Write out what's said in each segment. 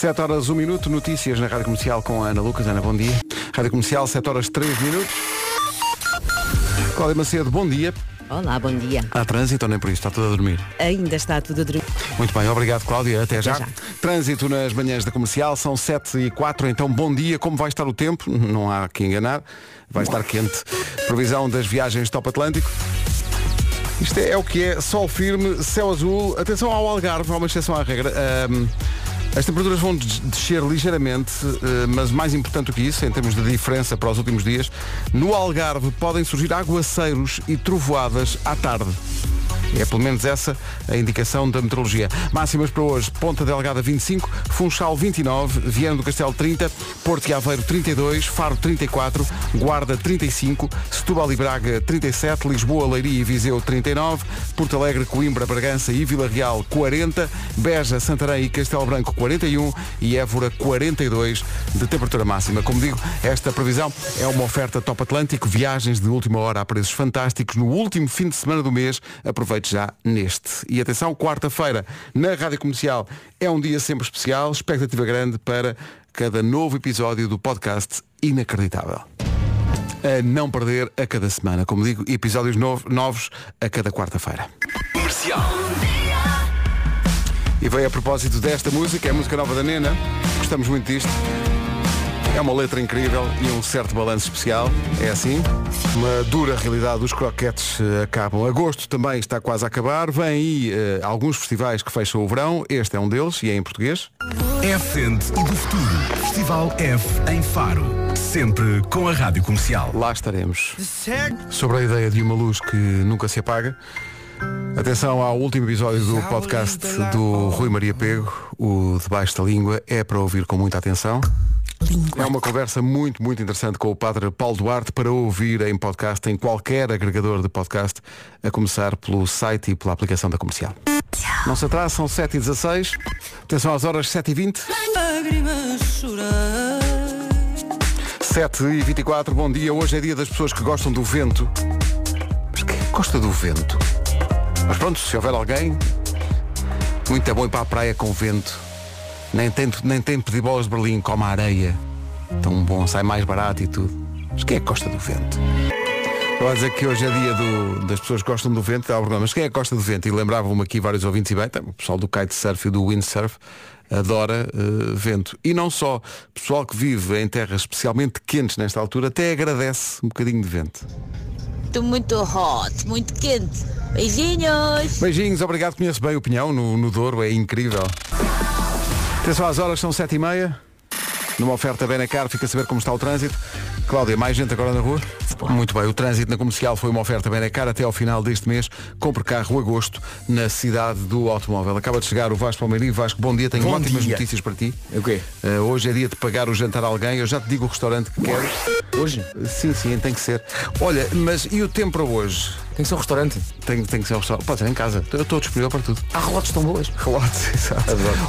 7 horas 1 minuto, notícias na Rádio Comercial com a Ana Lucas. Ana, bom dia. Rádio Comercial, 7 horas 3 minutos. Cláudia Macedo, bom dia. Olá, bom dia. Há trânsito ou nem por isso? Está tudo a dormir? Ainda está tudo a dormir. Muito bem, obrigado Cláudia, até já. já. Trânsito nas manhãs da comercial, são 7 e 4, então bom dia, como vai estar o tempo? Não há que enganar, vai estar quente. Previsão das viagens top Atlântico. Isto é, é o que é, sol firme, céu azul, atenção ao Algarve, há uma exceção à regra. Ahm, as temperaturas vão des- descer ligeiramente, eh, mas mais importante do que isso, em termos de diferença para os últimos dias, no Algarve podem surgir aguaceiros e trovoadas à tarde. É pelo menos essa a indicação da meteorologia. Máximas para hoje, Ponta Delgada 25, Funchal 29, Viana do Castelo 30, Porto e Aveiro 32, Faro 34, Guarda 35, Setúbal e Braga 37, Lisboa, Leiria e Viseu 39, Porto Alegre, Coimbra, Bragança e Vila Real 40, Beja, Santarém e Castelo Branco 41 e Évora 42 de temperatura máxima. Como digo, esta previsão é uma oferta Top Atlântico, viagens de última hora a preços fantásticos no último fim de semana do mês. Aproveite já neste. E atenção, quarta-feira na Rádio Comercial é um dia sempre especial, expectativa grande para cada novo episódio do podcast Inacreditável. A não perder a cada semana. Como digo, episódios nov- novos a cada quarta-feira. E veio a propósito desta música, é a música nova da Nena. Gostamos muito disto. É uma letra incrível e um certo balanço especial. É assim. Uma dura realidade. Os croquetes eh, acabam. Agosto também está quase a acabar. Vem aí eh, alguns festivais que fecham o verão. Este é um deles e é em português. F-End e do futuro. Festival F em Faro. Sempre com a Rádio Comercial. Lá estaremos. Sobre a ideia de uma luz que nunca se apaga. Atenção ao último episódio do podcast do Rui Maria Pego, o Debaixo da Língua, é para ouvir com muita atenção. É uma conversa muito, muito interessante com o Padre Paulo Duarte para ouvir em podcast, em qualquer agregador de podcast, a começar pelo site e pela aplicação da comercial. Não se atrasa, são 7h16. Atenção às horas 7h20. 7h24, bom dia. Hoje é dia das pessoas que gostam do vento. Mas quem que gosta do vento? Mas pronto, se houver alguém, muito é bom ir para a praia com vento. Nem tem, nem tem pedir bolas de Berlim, como a areia. Tão bom, sai mais barato e tudo. Mas quem é que gosta do vento? Eu vou dizer que hoje é dia do- das pessoas que gostam do vento. Mas quem é que gosta do vento? E lembravam-me aqui vários ouvintes e bem, tá, o pessoal do kitesurf e do windsurf adora eh, vento. E não só, pessoal que vive em terras especialmente quentes nesta altura até agradece um bocadinho de vento. Estou muito hot, muito quente. Beijinhos! Beijinhos, obrigado, conheço bem o Pinhão no, no Douro, é incrível. Atenção às horas, são sete e meia. Numa oferta bem na cara, fica a saber como está o trânsito. Cláudia, mais gente agora na rua? Muito bem, o trânsito na comercial foi uma oferta bem na cara até ao final deste mês. Compre carro agosto na cidade do automóvel. Acaba de chegar o Vasco Palmeirinho. Vasco, bom dia, tenho Bom ótimas dia. notícias para ti. O quê? Eh, hoje é dia de pagar o jantar a alguém. Eu já te digo o restaurante que quero. Hoje? Sim, sim, tem que ser. Olha, mas e o tempo para hoje? Tem que ser um restaurante. Tem, tem que ser um restaurante. Pode ser em casa. Eu estou disponível para tudo. Há relotes tão boas. Relotes, exato.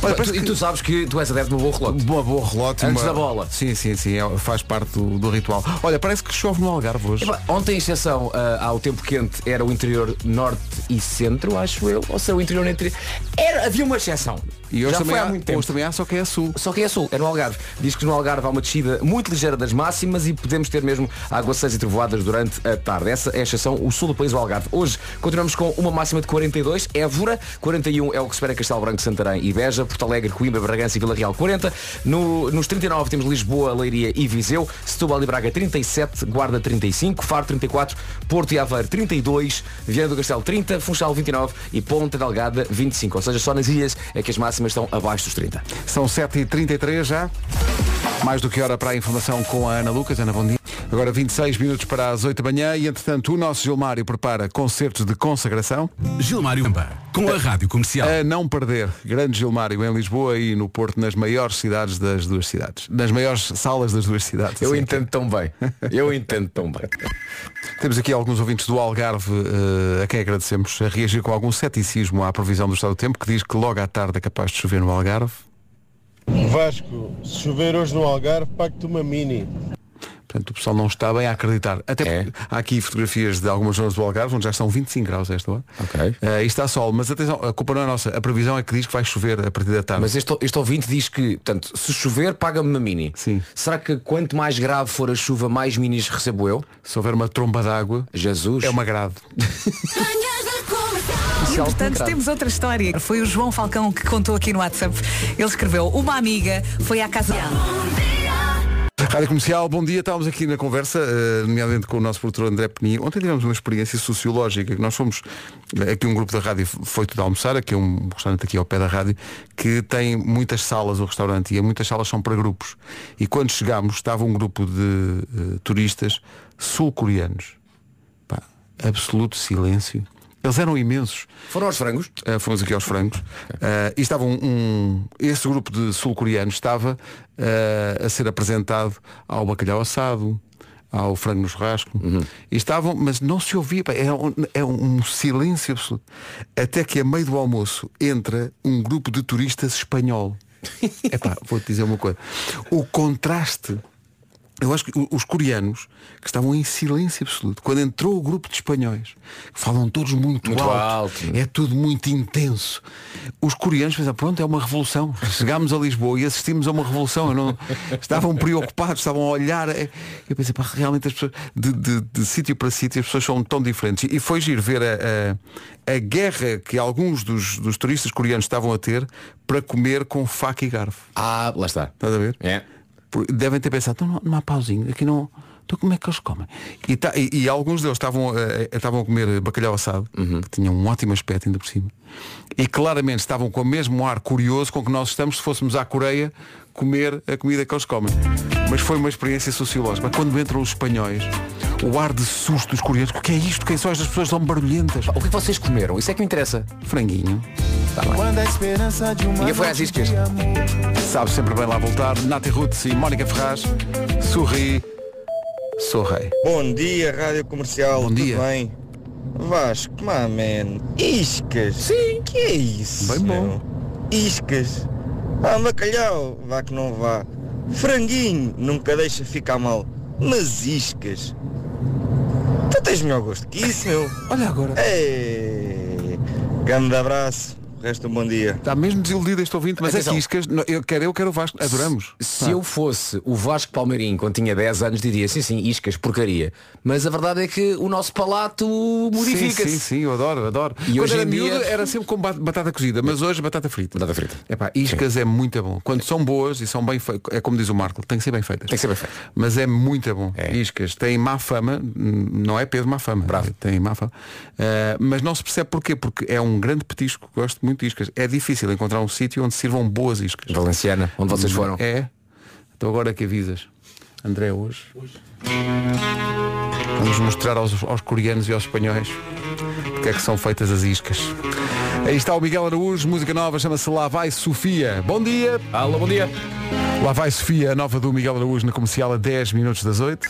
Olha, e que- tu sabes que tu és adepto de um bom relote. Boa, boa relote. Antes uma- da bola. Sim, sim, sim. é- faz parte do, do ritual. Olha, parece que chove no Algarve hoje. Epá, Ontem, em exceção ah, ao tempo quente, era o interior norte e centro, acho eu. Ou seja, o interior entre. Era, havia uma exceção. E hoje Já também, há há, muito tempo. hoje também há, só que é a sul. Só que é sul, é no Algarve. Diz que no Algarve há uma descida muito ligeira das máximas e podemos ter mesmo aguaceiros e trovoadas durante a tarde. Essa é a exceção, o sul do país, o Algarve. Hoje continuamos com uma máxima de 42, Évora, 41 é o que espera Castelo Branco, Santarém e Beja, Porto Alegre, Coimbra, Bragança e Vila Real 40. No- nos 39 temos Lisboa, Leiria e Viseu, Setúbal e Braga 37, Guarda 35, Faro 34, Porto e Aveiro 32, Viana do Castelo 30, Funchal 29 e Ponta Delgada 25. Ou seja, só nas ilhas é que as máximas estão abaixo dos 30. São 7h33 já. Mais do que hora para a informação com a Ana Lucas. Ana, dia. Agora 26 minutos para as 8 da manhã e, entretanto, o nosso Gilmário prepara concertos de consagração. Gilmário com a Rádio Comercial. A não perder. Grande Gilmário em Lisboa e no Porto, nas maiores cidades das duas cidades. Nas maiores salas das duas cidades. Eu Assim é entendo tão bem. Eu entendo tão bem. Temos aqui alguns ouvintes do Algarve eh, a quem agradecemos a reagir com algum ceticismo à previsão do estado do tempo, que diz que logo à tarde é capaz de chover no Algarve. Vasco, se chover hoje no Algarve, pago-te uma mini. Portanto, o pessoal não está bem a acreditar. Até É. porque há aqui fotografias de algumas zonas do Algarve, onde já estão 25 graus a esta hora. Ok. Eh, e está sol, mas atenção, a culpa não é nossa. A previsão é que diz que vai chover a partir da tarde. Mas este, este ouvinte diz que, portanto, se chover, paga-me uma mini. Sim. Será que quanto mais grave for a chuva, mais minis recebo eu? Se houver uma tromba d'água, Jesus. é uma grade. E, portanto, temos outra história. Foi o João Falcão que contou aqui no WhatsApp. Ele escreveu, uma amiga foi à casa Rádio Comercial, bom dia. Estávamos aqui na conversa, eh, nomeadamente com o nosso produtor André Peninho. Ontem tivemos uma experiência sociológica nós fomos, eh, aqui um grupo da rádio foi tudo almoçar, aqui é um restaurante aqui ao pé da rádio, que tem muitas salas, o restaurante, e muitas salas são para grupos. E quando chegámos, estava um grupo de eh, turistas sul-coreanos. Absoluto silêncio. Eles eram imensos. Foram aos frangos? Uh, fomos aqui aos frangos. Uh, e estava um, um- esse grupo de sul-coreanos estava uh, a ser apresentado ao bacalhau assado ao frango no churrasco. E estavam mas não se ouvia pá, é, um, é um silêncio absoluto. Até que a meio do almoço entra um grupo de turistas espanhol. Epá, vou-te dizer uma coisa. O contraste eu acho que os coreanos que estavam em silêncio absoluto, quando entrou o grupo de espanhóis, que falam todos muito, Muito alto, alto. é tudo muito intenso. Os coreanos pensaram, pronto, é uma revolução. Chegámos a Lisboa e assistimos a uma revolução. Não- estavam preocupados, estavam a olhar. É- Eu pensei, pá, realmente as pessoas, de, de- de sítio para sítio, as pessoas são tão diferentes. E foi giro ver a, a- a guerra que alguns dos, dos turistas coreanos estavam a ter para comer com faca e garfo. Ah, lá está. Estás a ver? É. Devem ter pensado, então não, não há pauzinho, aqui não. Então como é que eles comem? E, tá- e- e alguns deles estavam, eh, eh, estavam a comer bacalhau assado, que tinha um ótimo aspecto ainda por cima. E claramente estavam com o mesmo ar curioso com que nós estamos se fôssemos à Coreia comer a comida que eles comem. Mas foi uma experiência sociológica. Quando entram os espanhóis, o ar de susto dos coreanos, o que é isto? Quem são estas pessoas tão barulhentas? O que é vocês comeram? Isso é que me interessa. Franguinho. Ninguém foi às iscas. Sabe sempre bem lá voltar. Nati Roots e Mónica Ferraz. Sorri. Sou rei. Bom dia, Rádio Comercial. Bom Tudo dia. bem? Vasco, man. Iscas. Sim. Que é isso? Bem bom. meu? Iscas. Ah, bacalhau. Vá que não vá. Franguinho. Nunca deixa ficar mal. Mas iscas. Tu tens melhor gosto que isso, meu. Olha agora. Ei. Grande abraço. Resta um bom dia. Está mesmo desiludido este ouvinte, mas Atenção. é Quiscas, não, eu quero eu, quero o Vasco, adoramos. Se Ah. eu fosse o Vasco Palmeirinho quando tinha 10 anos diria sim, sim, iscas, porcaria. Mas a verdade é que o nosso palato Sim, modifica-se. sim, sim, eu adoro, adoro. E Quando hoje era em dia- miúdo era sempre com ba- batata cozida, mas hoje batata frita. Batata frita. Epá, iscas é muito bom. Quando são boas e são bem feitas, é como diz o Marco, tem que ser bem feitas. Tem que ser bem feito. Mas é muito bom. É. Iscas tem má fama, não é Pedro má fama. Bravo. Tem má fama. Ah, mas não se percebe porquê, porque é um grande petisco, gosto muito de iscas. É difícil encontrar um sítio onde sirvam boas iscas. Valenciana, onde vocês foram. É. Então agora que avisas. André, hoje. Vamos mostrar aos, aos coreanos e aos espanhóis porque é que são feitas as iscas. Aí está o Miguel Araújo, música nova, chama-se Lá Vai Sofia. Bom dia! Alô, bom dia. Lá vai Sofia, a nova do Miguel Araújo na comercial a 10 minutos das 8.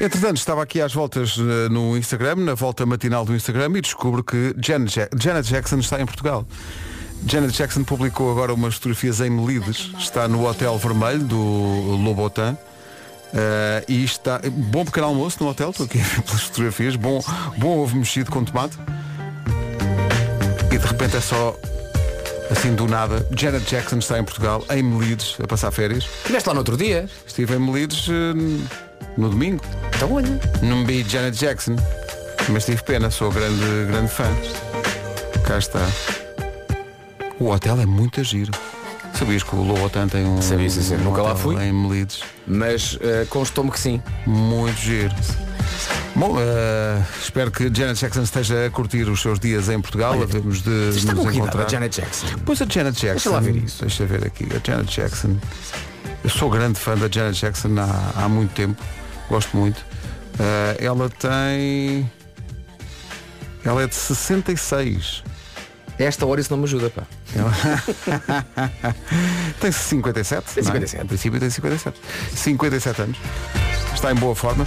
Entretanto, estava aqui às voltas eh, no Instagram, na volta matinal do Instagram, e descubro que Janet, Ja- Janet Jackson está em Portugal. Janet Jackson publicou agora umas fotografias em Melides, está no Hotel Vermelho do Lobotan. eh, e está bom pequeno almoço no hotel, estou aqui a ver pelas fotografias, bom, bom ovo mexido com tomate. E de repente é só assim do nada. Janet Jackson está em Portugal, em Melides, a passar férias. Estiveste lá no outro dia. Estive em Melides eh, no domingo. Então olha. Não vi Janet Jackson, mas tive pena, sou grande, grande fã. Cá está. O hotel é muito giro. Sabias que o Lobotan tem um. Sabia, sim, sim. um Nunca lá fui. Em Melides. Mas eh, constou-me que sim. Muito giro. Bom, eh, espero que Janet Jackson esteja a curtir os seus dias em Portugal. Havemos de nos encontrar. a Janet Jackson. Pois a Janet Jackson. lá ver isso. Deixa ver aqui. A Janet Jackson. Eu sou grande fã da Janet Jackson há, há muito tempo. Gosto muito. Eh, ela tem. Ela é de 66. Esta hora isso não me ajuda, pá. Tem 57. Tem não é? 57. Em princípio tem 57. 57 anos. Está em boa forma.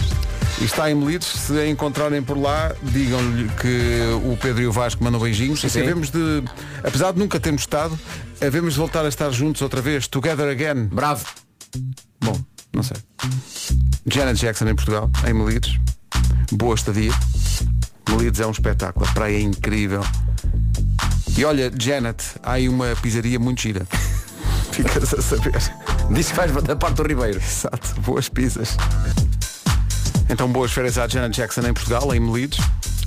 E está em Melides. Se a encontrarem por lá, digam-lhe que o Pedro e o Vasco mandam beijinhos. E sim. havemos de, apesar de nunca termos estado, havemos de voltar a estar juntos outra vez. Together again. Bravo. Bom, não sei. Janet Jackson em Portugal, em Melides. Boa estadia. Melides é um espetáculo, a praia é incrível. E olha, Janet, há aí uma pizzaria muito gira. Ficas a saber. Diz que vais da parte do Ribeiro. Exato, boas pizzas. Então boas férias à Janet Jackson em Portugal, em Melides.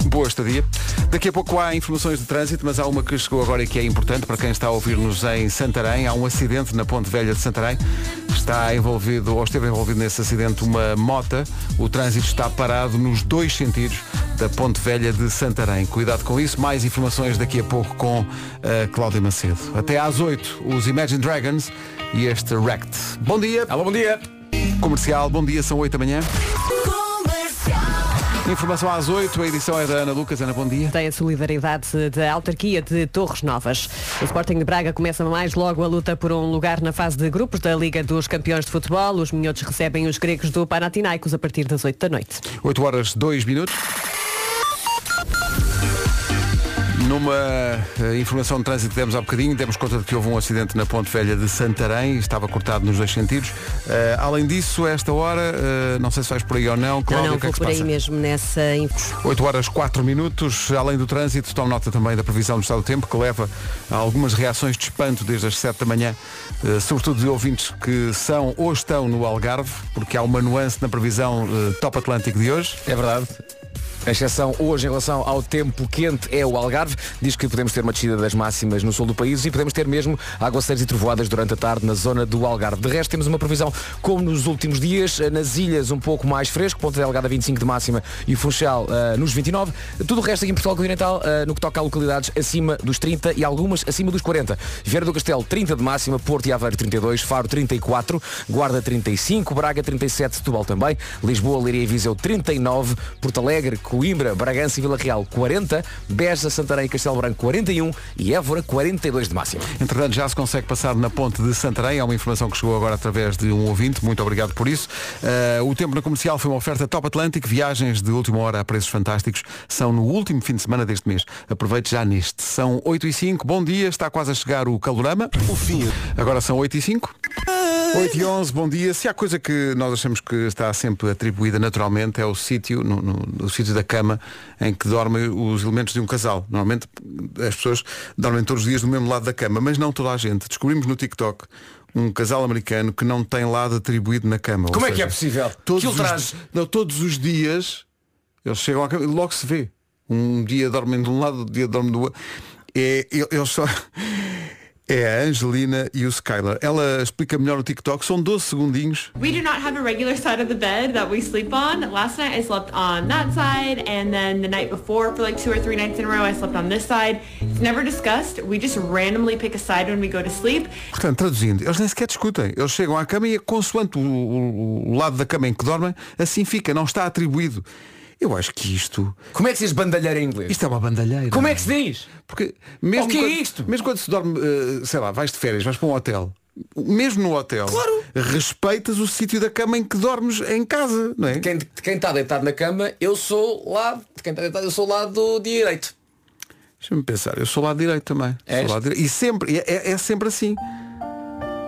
Boa estadia. Daqui a pouco há informações de trânsito, mas há uma que chegou agora e que é importante para quem está a ouvir-nos em Santarém. Há um acidente na Ponte Velha de Santarém. Está envolvido, ou esteve envolvido nesse acidente, uma mota. O trânsito está parado nos dois sentidos da Ponte Velha de Santarém. Cuidado com isso. Mais informações daqui a pouco com a Cláudia Macedo. Até às 8, os Imagine Dragons e este Wrecked. Bom dia. Alô, bom dia. Comercial, bom dia, são 8 da manhã. Informação às 8, a edição é da Ana Lucas. Ana, bom dia. Tem a solidariedade da autarquia de Torres Novas. O Sporting de Braga começa mais logo a luta por um lugar na fase de grupos da Liga dos Campeões de Futebol. Os minhotos recebem os gregos do Panathinaikos a partir das 8 da noite. 8 horas 2 minutos. Numa eh, informação de trânsito que demos há bocadinho, demos conta de que houve um acidente na Ponte Velha de Santarém, estava cortado nos dois sentidos. Eh, além disso, a esta hora, eh, não sei se vais por aí ou não, Cláudia, não, não, o que é vou que se por aí passa? mesmo nessa... inf- 8 horas 4 minutos, além do trânsito, tome nota também da previsão do estado do tempo, que leva a algumas reações de espanto desde as 7 da manhã, eh, sobretudo de ouvintes que são ou estão no Algarve, porque há uma nuance na previsão top Atlântico de hoje. É verdade. A exceção hoje em relação ao tempo quente é o Algarve. Diz que podemos ter uma descida das máximas no sul do país e podemos ter mesmo aguaceiros e trovoadas durante a tarde na zona do Algarve. De resto, temos uma previsão como nos últimos dias. Nas ilhas, um pouco mais fresco. Ponta Delgada 25 de máxima e Funchal ah, nos 29. Tudo o resto aqui em Portugal Continental, ah, no que toca a localidades acima dos 30 e algumas acima dos 40. Vieira do Castelo 30 de máxima, Porto e Aveiro 32, Faro 34, Guarda 35, Braga 37, Setúbal também, Lisboa, Leiria e Viseu 39, Porto Alegre, Coimbra, Bragança e Vila Real 40, Beja, Santarém e Castelo Branco 41 e Évora 42 de máxima. Entretanto, já se consegue passar na ponte de Santarém. É uma informação que chegou agora através de um ouvinte. Muito obrigado por isso. Eh, o tempo na comercial foi uma oferta Top Atlântico. Viagens de última hora a preços fantásticos. São no último fim de semana deste mês. Aproveite já neste. São 8 e 5. Bom dia. Está quase a chegar o calorama. O fim. Agora são 8 e 5. 8 e 11, bom dia. Se há coisa que nós achamos que está sempre atribuída naturalmente é o sítio, no, no- o sítio da cama em que dormem os elementos de um casal. Normalmente as pessoas dormem todos os dias no mesmo lado da cama, mas não toda a gente. Descobrimos no TikTok um casal americano que não tem lado atribuído na cama. Ou Como é que seja, é possível? Todos Que os, não, todos os dias eles chegam à cama e logo se vê. Um dia dormem de um lado, outro dia dormem do outro. É, eles só. É a Angelina e o Skylar. Ela explica melhor no TikTok, são 12 segundinhos. We do not have a regular side of the bed that we sleep on. Last night I slept on that side and then the night before for like two or three nights in a row I slept on this side. It's never discussed. We just randomly pick a side when we go to sleep. Portanto, traduzindo, eles nem sequer discutem. Eles chegam à cama e consoante o, o- o lado da cama em que dormem, assim fica, não está atribuído. Eu acho que isto. Como é que se diz bandalheira em inglês? Isto é uma bandalheira. Como é que se diz? Porque mesmo O que é quando, isto? Mesmo quando se dorme, eh, sei lá, vais de férias, vais para um hotel. Mesmo no hotel, Claro. respeitas o sítio da cama em que dormes em casa, não é? Quem, quem está deitado na cama, eu sou lá, quem está deitado, eu sou lá do direito. Deixa-me pensar, eu sou lado direito também. Sou lado direito. E sempre, é, é- é sempre assim.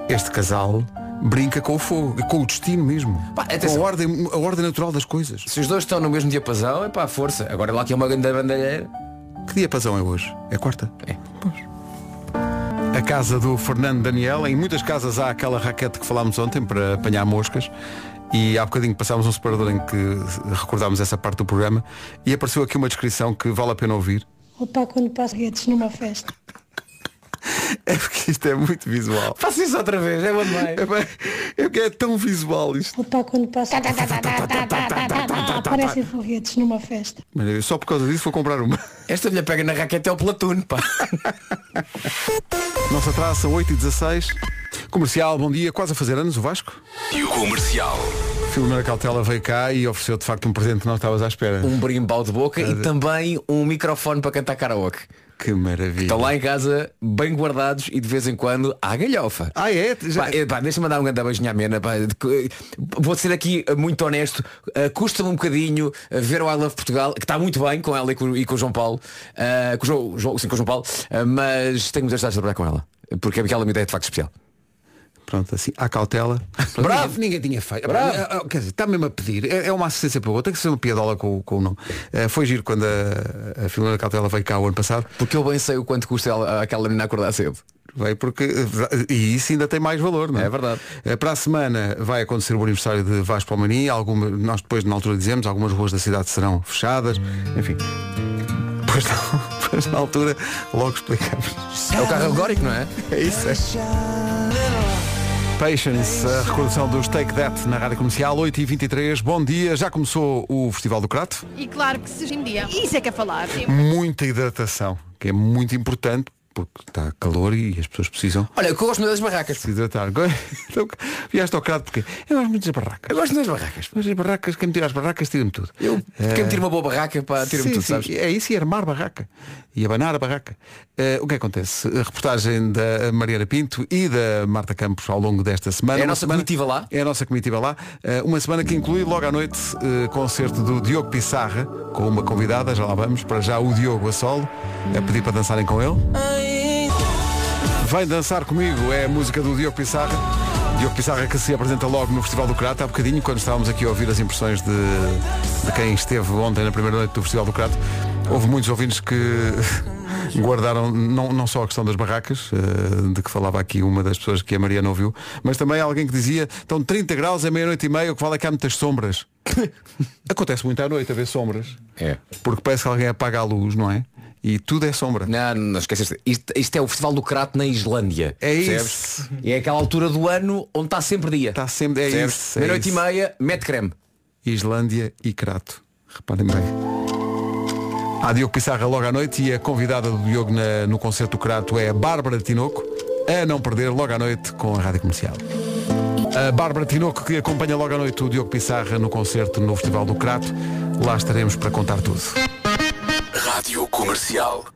Este casal brinca com o fogo, com o destino mesmo. Pá, com a ordem, a ordem natural das coisas. Se os dois estão no mesmo diapasão, é para a força. Agora lá que é uma grande bandalheira. Que dia pasão é hoje? É quarta? É. A casa do Fernando Daniel, em muitas casas há aquela raquete que falámos ontem para apanhar moscas. E há bocadinho passámos um separador em que recordámos essa parte do programa e apareceu aqui uma descrição que vale a pena ouvir. Opa, quando passa redes numa festa. É porque isto é muito visual. Faça isso outra vez, é bom demais. É, bem- é porque é tão visual isto. Opa, quando passa. Aparecem foguetes numa festa. Mas eu só por causa disso vou comprar uma. Esta mulher pega na raquete é o Platuno, pá. Atrasa, são 8 e 16 Comercial, bom dia. Quase a fazer anos o Vasco. E o comercial. Filomena Cautela veio cá e ofereceu de facto um presente que não estavas à espera. Um brimbal de boca e também um microfone para cantar karaoke. Que maravilha. Estão lá em casa, bem guardados e de vez em quando há galhofa. Ah, é? Já- eh, Deixa-me mandar um grande beijinho à Mena. pá. Eh, Vou ser aqui eh, muito honesto. Eh, Custa-me um bocadinho ver o I Love Portugal, que está muito bem com ela e com, e com o João Paulo. Eh, com o João, João- sim, com o João Paulo. Eh, mas tenho muitas de trabalhar com ela. Porque aquela me ideia é de facto especial. Pronto, assim, à cautela. Bravo! Ninguém, ninguém tinha feito. Bravo! Ah, ah, Quer dizer, está mesmo a pedir. É, é uma assistência para o outro. Tem que ser uma piadola com, o- com o nome. Foi giro quando a, a Filomena Cautela veio cá o ano passado. Porque eu bem sei o quanto custa ela- aquela menina acordar cedo. Veio porque. E isso ainda tem mais valor, não é? É verdade. Para a semana vai acontecer o aniversário de Vasco Palmani. Alguma, nós depois, na altura, dizemos, algumas ruas da cidade serão fechadas. Enfim. Depois, depois na altura, logo explicamos. É o carro alegórico, não é? É isso, é. Patience, a recordação dos Take That na Rádio Comercial, 8h23. Bom dia, já começou o Festival do Crato. E claro que se hoje em dia. Isso é que é falar. Muita hidratação, que é muito importante, porque está calor e as pessoas precisam Olha, eu gosto muito das barracas. se hidratar. Então, vieste ao Crato porque eu gosto muito das barracas. Eu gosto das barracas. Mas as barracas, quem me tira as barracas, tira-me tudo. Eu, quem me tira uma boa barraca para tira-me tudo, sim, sabes? É isso e armar barraca. E abanar a barraca. Eh, o que acontece? A reportagem da Mariana Pinto e da Marta Campos ao longo desta semana. É a nossa semana- comitiva lá? É a nossa comitiva lá. Eh, uma semana que inclui logo à noite eh, concerto do Diogo Pissarra com uma convidada, já lá vamos, para já o Diogo a solo, a pedir para dançarem com ele. Vem dançar comigo é a música do Diogo Pissarra. Diogo Pissarra que se apresenta logo no Festival do Crato há bocadinho, quando estávamos aqui a ouvir as impressões de, de quem esteve ontem na primeira noite do Festival do Crato. Houve muitos ouvintes que guardaram não, não só a questão das barracas, eh, de que falava aqui uma das pessoas que a Maria não viu, mas também alguém que dizia, estão 30 graus, é meia-noite e meia, o que vale é que há muitas sombras. Acontece muito à noite haver sombras. É. Porque parece que alguém apaga a luz, não é? E tudo é sombra. Não, não esqueces. Isto, isto é o Festival do Crato na Islândia. É percebes? isso. E é aquela altura do ano onde está sempre dia. Está sempre. É Percebes? isso. é Meia-noite e meia, mete creme. Islândia e Crato. Reparem bem. Há Diogo Pissarra logo à noite e a convidada do Diogo na- no concerto do Crato é a Bárbara Tinoco, a não perder logo à noite com a Rádio Comercial. A Bárbara Tinoco que acompanha logo à noite o Diogo Pissarra no concerto no Festival do Crato. Lá estaremos para contar tudo. Rádio Comercial.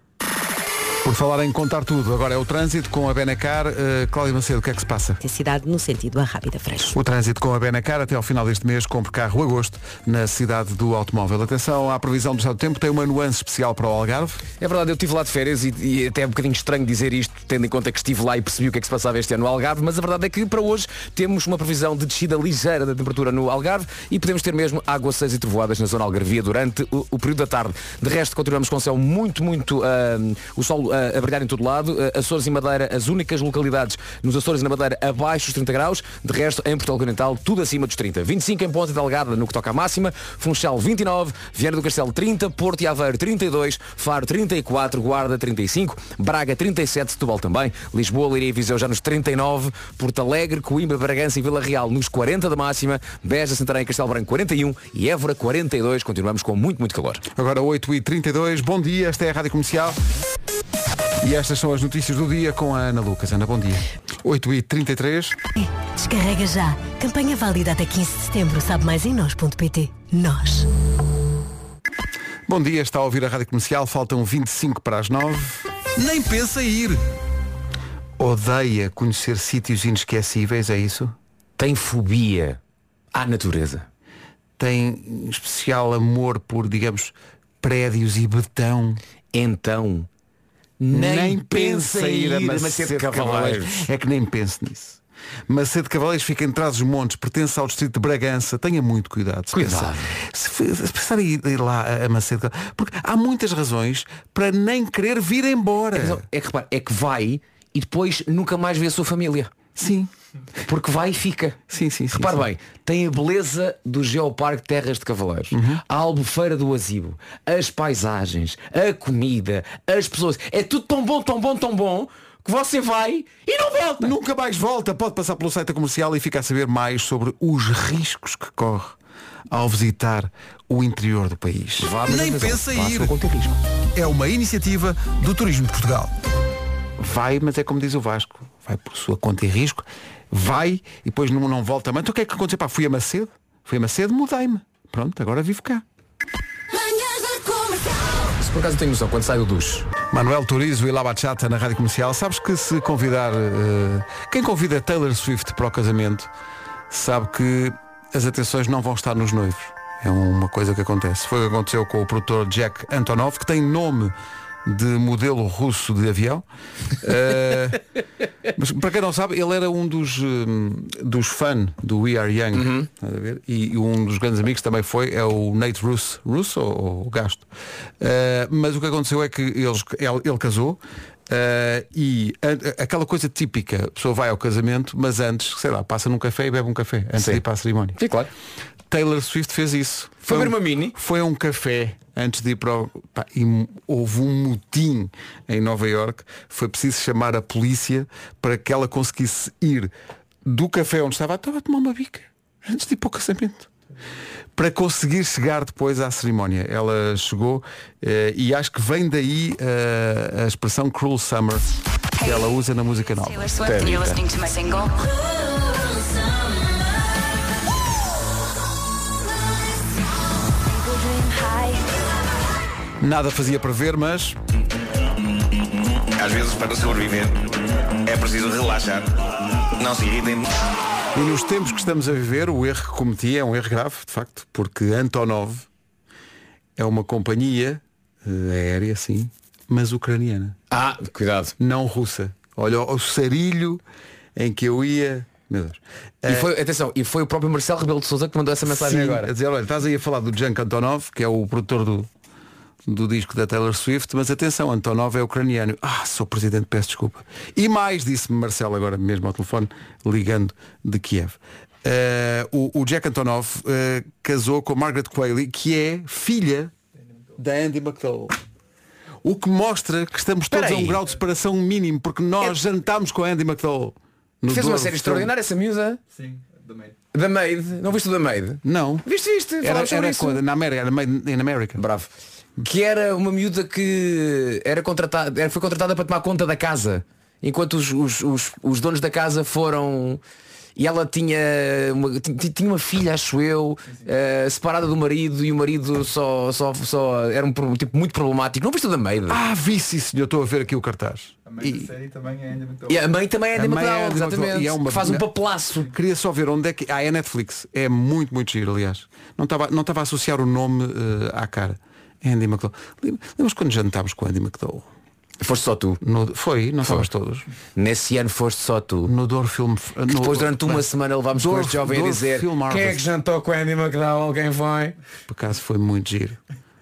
Por falar em contar tudo, agora é o trânsito com a Benacar. Uh, Cláudia Macedo, o que é que se passa? cidade no sentido a Rábida Freixo. O trânsito com a Benacar até ao final deste mês compre carro agosto na cidade do automóvel. Atenção à previsão do estado do tempo, tem uma nuance especial para o Algarve. É verdade, eu estive lá de férias e, e até é um bocadinho estranho dizer isto, tendo em conta que estive lá e percebi o que é que se passava este ano no Algarve, mas a verdade é que para hoje temos uma previsão de descida ligeira da temperatura no Algarve e podemos ter mesmo aguaceiros e trovoadas na zona algarvia durante o, o período da tarde. De resto, continuamos com o céu muito, muito, ah, o sol ah, a brilhar em todo lado. Açores e Madeira, as únicas localidades nos Açores e na Madeira abaixo dos 30 graus. De resto, em Portugal Continental, tudo acima dos 30. 25 em Ponta Delgada no que toca à máxima, Funchal 29, Viana do Castelo 30, Porto e Aveiro 32, Faro 34, Guarda 35, Braga 37, Setúbal também, Lisboa, Leiria e Viseu já nos 39, Porto Alegre, Coimbra, Bragança e Vila Real nos 40 da máxima, Beja, Santarém e Castelo Branco 41 e Évora 42. Continuamos com muito, muito calor. Agora 8h32, bom dia, esta é a Rádio Comercial. E estas são as notícias do dia com a Ana Lucas. Ana, bom dia. 8h33. Descarrega já. Campanha válida até 15 de setembro. Sabe mais em nós.pt. Nós. Bom dia, está a ouvir a Rádio Comercial, faltam 25 para as 9. Nem pensa em ir. Odeia conhecer sítios inesquecíveis, é isso? Tem fobia à natureza. Tem especial amor por, digamos, prédios e betão. Então, nem, pensa em ir a Macedo de Cavaleiros. É que nem pense nisso. Macedo de Cavaleiros fica entre os montes, pertence ao distrito de Bragança. Tenha muito cuidado. Se Cuidado. pensar- Se, pensar em ir, lá a, Macedo de Cavaleiros, porque há muitas razões para nem querer vir embora. É que, repara, é que vai e depois nunca mais vê a sua família. Sim. Porque vai e fica. Sim, sim, sim. Repare sim. bem, tem a beleza do Geoparque Terras de Cavaleiros, Uhum. a albufeira do Azibo, as paisagens, a comida, as pessoas. É tudo tão bom, tão bom, tão bom que você vai e não volta. Nunca mais volta. Pode passar pelo site da comercial e ficar a saber mais sobre os riscos que corre ao visitar o interior do país. Vá, Nem pensa em ir. É uma iniciativa do Turismo de Portugal. Vai, mas é como diz o Vasco, vai por sua conta e risco, vai e depois não, não volta mais. Então o que é que aconteceu? Pá, fui a Macedo, fui a Macedo, mudei-me. Pronto, agora vivo cá. Se por acaso tenho noção, quando sai do duche, Manuel Turizo e La Bachata na Rádio Comercial. Sabes que se convidar. eh, quem convida Taylor Swift para o casamento sabe que as atenções não vão estar nos noivos. É uma coisa que acontece. Foi o que aconteceu com o produtor Jack Antonoff, que tem nome de modelo russo de avião. Eh, mas para quem não sabe, ele era um dos, hum, dos fãs do We Are Young. Uhum. E, e um dos grandes amigos também foi é o Nate Russo. Russo ou, ou Gasto? Eh, mas o que aconteceu é que eles, ele, ele casou. eh, e a- aquela coisa típica, a pessoa vai ao casamento, mas antes, sei lá, passa num café e bebe um café antes Sim. de ir para a cerimónia. Sim, claro. Taylor Swift fez isso. Foi ver um- uma mini? Foi um café antes de ir para o. pá, houve um motim em Nova York. Foi preciso chamar a polícia para que ela conseguisse ir do café onde estava, estava a tomar uma bica antes de ir para o casamento. Para conseguir chegar depois à cerimónia. Ela chegou eh, e acho que vem daí eh, a expressão Cruel Summer que ela usa na música nova. Nada fazia prever, mas Às vezes, para sobreviver, é preciso relaxar. Não se irritem. E nos tempos que estamos a viver, o erro que cometi é um erro grave, de facto, porque Antonov é uma companhia eh, aérea, sim, mas ucraniana. Ah, cuidado. Não russa. Olha o sarilho em que eu ia. Meu Deus. E foi, atenção, e foi o próprio Marcelo Rebelo de Sousa que mandou essa mensagem Sim, agora. A dizer, olha, estás aí a falar do Junk Antonov, que é o produtor do, do disco da Taylor Swift, mas atenção, Antonov é ucraniano. Ah, sou presidente, peço desculpa. E mais, disse-me Marcelo agora mesmo ao telefone, ligando de Kiev. Eh, o, o Jack Antonov eh, casou com Margaret Qualley, que é filha da Andy McDowell. O que mostra que estamos todos a um grau de separação mínimo, porque nós jantámos com a Andy McDowell. no Fez uma série extraordinária essa miúda. Sim, da Maid. Da Maid. Não viste o da Maid? Não. Viste, viste? Era, era isso. quando? na América, era made in America. Bravo. Que era uma miúda que era contratada, era- foi contratada para tomar conta da casa. Enquanto os, os, os, os donos da casa foram. E ela tinha uma, ti- ti- tinha uma filha, acho eu, eh, separada do marido e o marido só, só, só era um tipo muito problemático. Não viste da Maid? Ah, vi sim, senhor. Estou a ver aqui o cartaz. A mãe da série também é ainda muito E a mãe também é A de mãe McDowell, é Andy McDowell, exatamente. e é uma- faz um papelaço. Queria só ver onde é que. Ah, é Netflix. É muito, muito giro, aliás. Não estava não a associar o nome eh, à cara. Andy McDowell. Lem- Lembras quando jantámos com Andy McDowell? Foste só tu. No- foi, não estavas todos. Nesse ano foste só tu. No Douro Film. Que depois durante uma semana levámos com este jovem a Douro dizer Quem é que jantou com a Andy McDowell? Quem foi? Por acaso foi muito giro.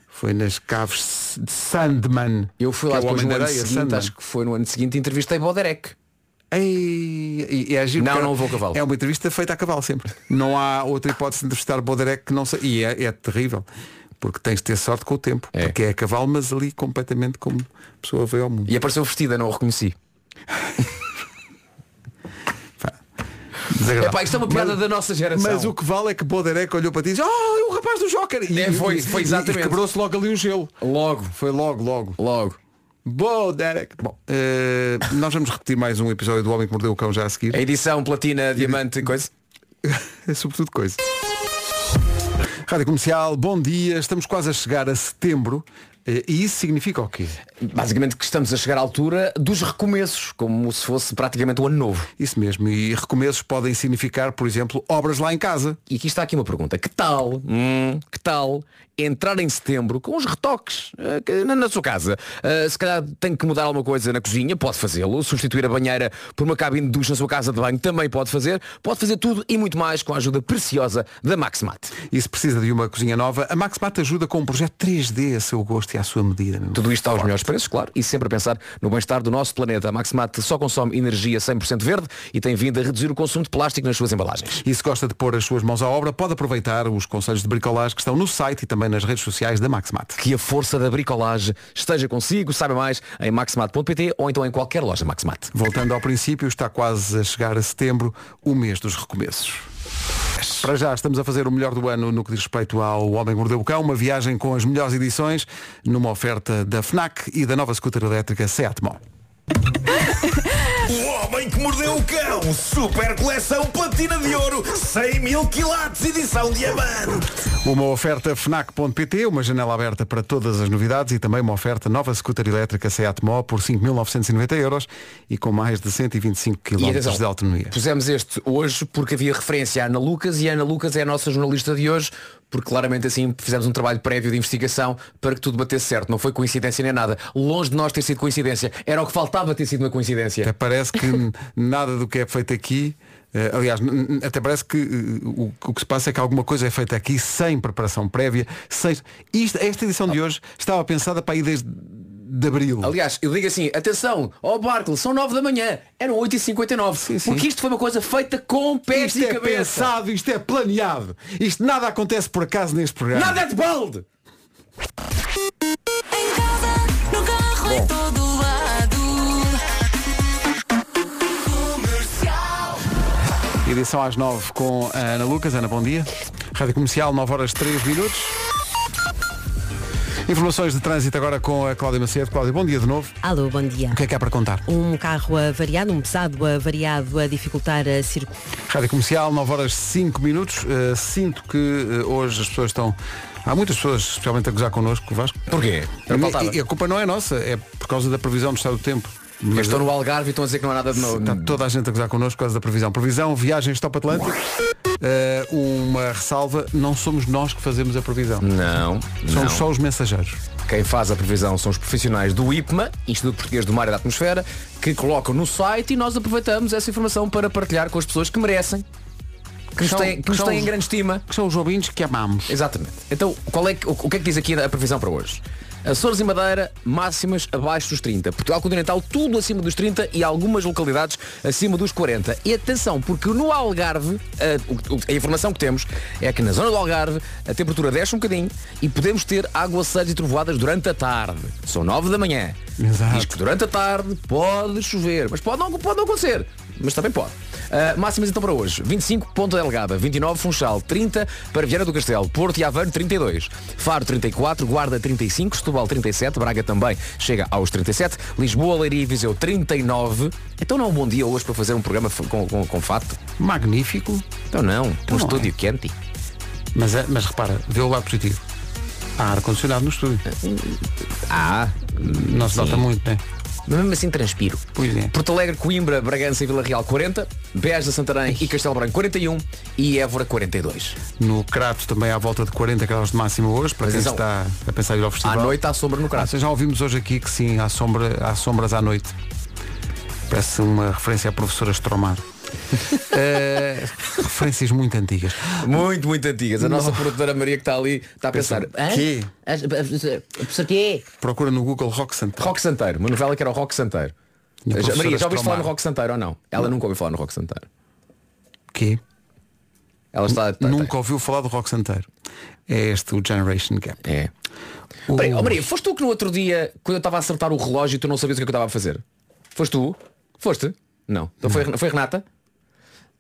Foi nas caves de Sandman. Eu fui lá é o depois no ano Areia, seguinte, Sandman. acho que foi no ano seguinte, e entrevistei Boderek. Ei, e- e é giro Não, não vou a cavalo. É uma entrevista feita a cavalo sempre. Não há outra hipótese de entrevistar Boderek que não sei. E é, é terrível. Porque tens de ter sorte com o tempo. Porque é a cavalo, mas ali completamente como pessoa veio ao mundo. E apareceu vestida, não o reconheci. Desagradável. Epá, isto é uma piada Mas- da nossa geração. Mas o que vale é que Boderek olhou para ti e disse, oh, é o rapaz do Joker. E, É, foi- foi exatamente. Quebrou-se logo ali um gelo. Logo. Foi logo, logo. Logo. Boderek. Bom, eh, nós vamos repetir mais um episódio do Homem que Mordeu o Cão já a seguir. A edição platina, diamante e coisa. é sobretudo coisa. Rádio Comercial, bom dia. Estamos quase a chegar a setembro. eh, E isso significa o quê? Basicamente que estamos a chegar à altura dos recomeços, como se fosse praticamente o ano novo. Isso mesmo. E recomeços podem significar, por exemplo, obras lá em casa. E aqui está aqui uma pergunta. Que tal, hum, que tal entrar em setembro com os retoques eh, na, sua casa? Eh, se calhar tem que mudar alguma coisa na cozinha, pode fazê-lo. Substituir a banheira por uma cabine de duche na sua casa de banho também pode fazer. Pode fazer tudo e muito mais com a ajuda preciosa da Maximat. E se precisa de uma cozinha nova, a Maximat ajuda com um projeto 3D a seu gosto e à sua medida. Tudo isto aos melhores preços, claro, e sempre a pensar no bem-estar do nosso planeta. A Maximat só consome energia 100% verde e tem vindo a reduzir o consumo de plástico nas suas embalagens. E se gosta de pôr as suas mãos à obra, pode aproveitar os conselhos de bricolagem que estão no site e também nas redes sociais da Maximat. Que a força da bricolagem esteja consigo, saiba mais em maximat.pt ou então em qualquer loja Maximat. Voltando ao princípio, está quase a chegar a setembro, o mês dos recomeços. Para já estamos a fazer o melhor do ano no que diz respeito ao Homem que Mordeu o Cão, uma viagem com as melhores edições, numa oferta da FNAC e da nova scooter elétrica Seat Mó. O homem homem que mordeu o cão. Super coleção platina de ouro, 100 mil quilates, edição diamante. Uma oferta FNAC.pt, uma janela aberta para todas as novidades e também uma oferta nova scooter elétrica Seat Mó por 5.990 euros e com mais de 125 E km de autonomia. Pusemos este hoje porque havia referência à Ana Lucas e a Ana Lucas é a nossa jornalista de hoje, porque claramente assim fizemos um trabalho prévio de investigação para que tudo batesse certo. Não foi coincidência nem nada. Longe de nós ter sido coincidência. Era o que faltava ter sido uma coincidência. Até parece que nada do que é feito aqui, aliás, n- n- até parece que eh, o, o que se passa é que alguma coisa é feita aqui sem preparação prévia. Sem... Isto, esta edição de hoje estava pensada para ir desde de abril. Aliás, eu digo assim, atenção, ó Barcle, são 9 da manhã, eram 8h59. Porque isto foi uma coisa feita com pés Isto e é cabeça. pensado, isto é planeado. Isto nada acontece por acaso neste programa. Nada é de balde! No Edição às 9 com a Ana Lucas. Ana, bom dia. Rádio Comercial, 9 horas 3 minutos. Informações de trânsito agora com a Cláudia Macedo. Cláudia, bom dia de novo. Alô, bom dia. O que é que há para contar? Um carro avariado, um pesado avariado a dificultar a circulação. Rádio Comercial, 9 horas 5 minutos. Uh, sinto que uh, hoje as pessoas estão. Há muitas pessoas, especialmente a gozar connosco, Vasco. Porquê? E, e a culpa não é nossa, é por causa da previsão do estado do tempo. Eu estou no Algarve e estão a dizer que não há nada de novo. Está toda a gente a gozar connosco por causa da previsão. Previsão, viagens top Atlântico. Uh, uma ressalva, não somos nós que fazemos a previsão. Não. Somos não. só os mensageiros. Quem faz a previsão são os profissionais do IPMA, Instituto Português do Mar e da Atmosfera, que colocam no site e nós aproveitamos essa informação para partilhar com as pessoas que merecem. Que nos são- têm, que nos são têm em grande estima. Que são os ouvintes que amamos. Exatamente. Então, qual é, o, o que é que diz aqui a previsão para hoje? Açores e Madeira, máximas abaixo dos 30. Portugal Continental, tudo acima dos 30 e algumas localidades acima dos 40. E atenção, porque no Algarve, a, a informação que temos é que na zona do Algarve a temperatura desce um bocadinho e podemos ter aguaceiros e trovoadas durante a tarde. São 9 da manhã. Exato. Diz que durante a tarde pode chover, mas pode não, pode não acontecer. Mas também pode. Uh, máximas então para hoje. 25 Ponta Delgada, 29 Funchal, 30 para Vieira do Castelo, Porto e Aveiro 32, Faro 34, Guarda 35, Setúbal 37, Braga também chega aos 37, Lisboa, Leiria e Viseu 39. Então não é um bom dia hoje para fazer um programa com, com, com fato? Magnífico. Então não, um não estúdio quente. Mas, é- mas repara, vê o lado positivo. Há ar-condicionado no estúdio. Ah, não se nota muito, né? Mas mesmo assim transpiro. Pois é. Porto Alegre, Coimbra, Bragança e Vila Real 40, Beja, Santarém e Castelo Branco 41 e Évora 42. No Crato também há volta de 40 graus de máximo hoje, para quem então, está a pensar em ir ao festival. À noite há sombra no Crato. Ah, já ouvimos hoje aqui que sim, há, sombra, há sombras à noite. Parece uma referência à professora Stromar. Eh, referências muito antigas. Muito, muito antigas. A nossa produtora Maria que está ali está a pensar. Pensar, quê? Procura no Google Rock Santeiro. Rock Santeiro, uma novela que era o Rock Santeiro. Já- Maria, já ouviste falar no. Rock Santeiro ou não? Ela nunca ouviu falar no Rock Santeiro. Quê? Ela está. tá- Nunca ouviu falar do Rock Santeiro. É este o Generation Gap. É. O- Peraí, oh Maria, foste tu que no outro dia, quando eu estava a acertar o relógio, tu não sabias o que é que eu estava a fazer? Foste tu? Foste? Não. Então foi, foi Renata?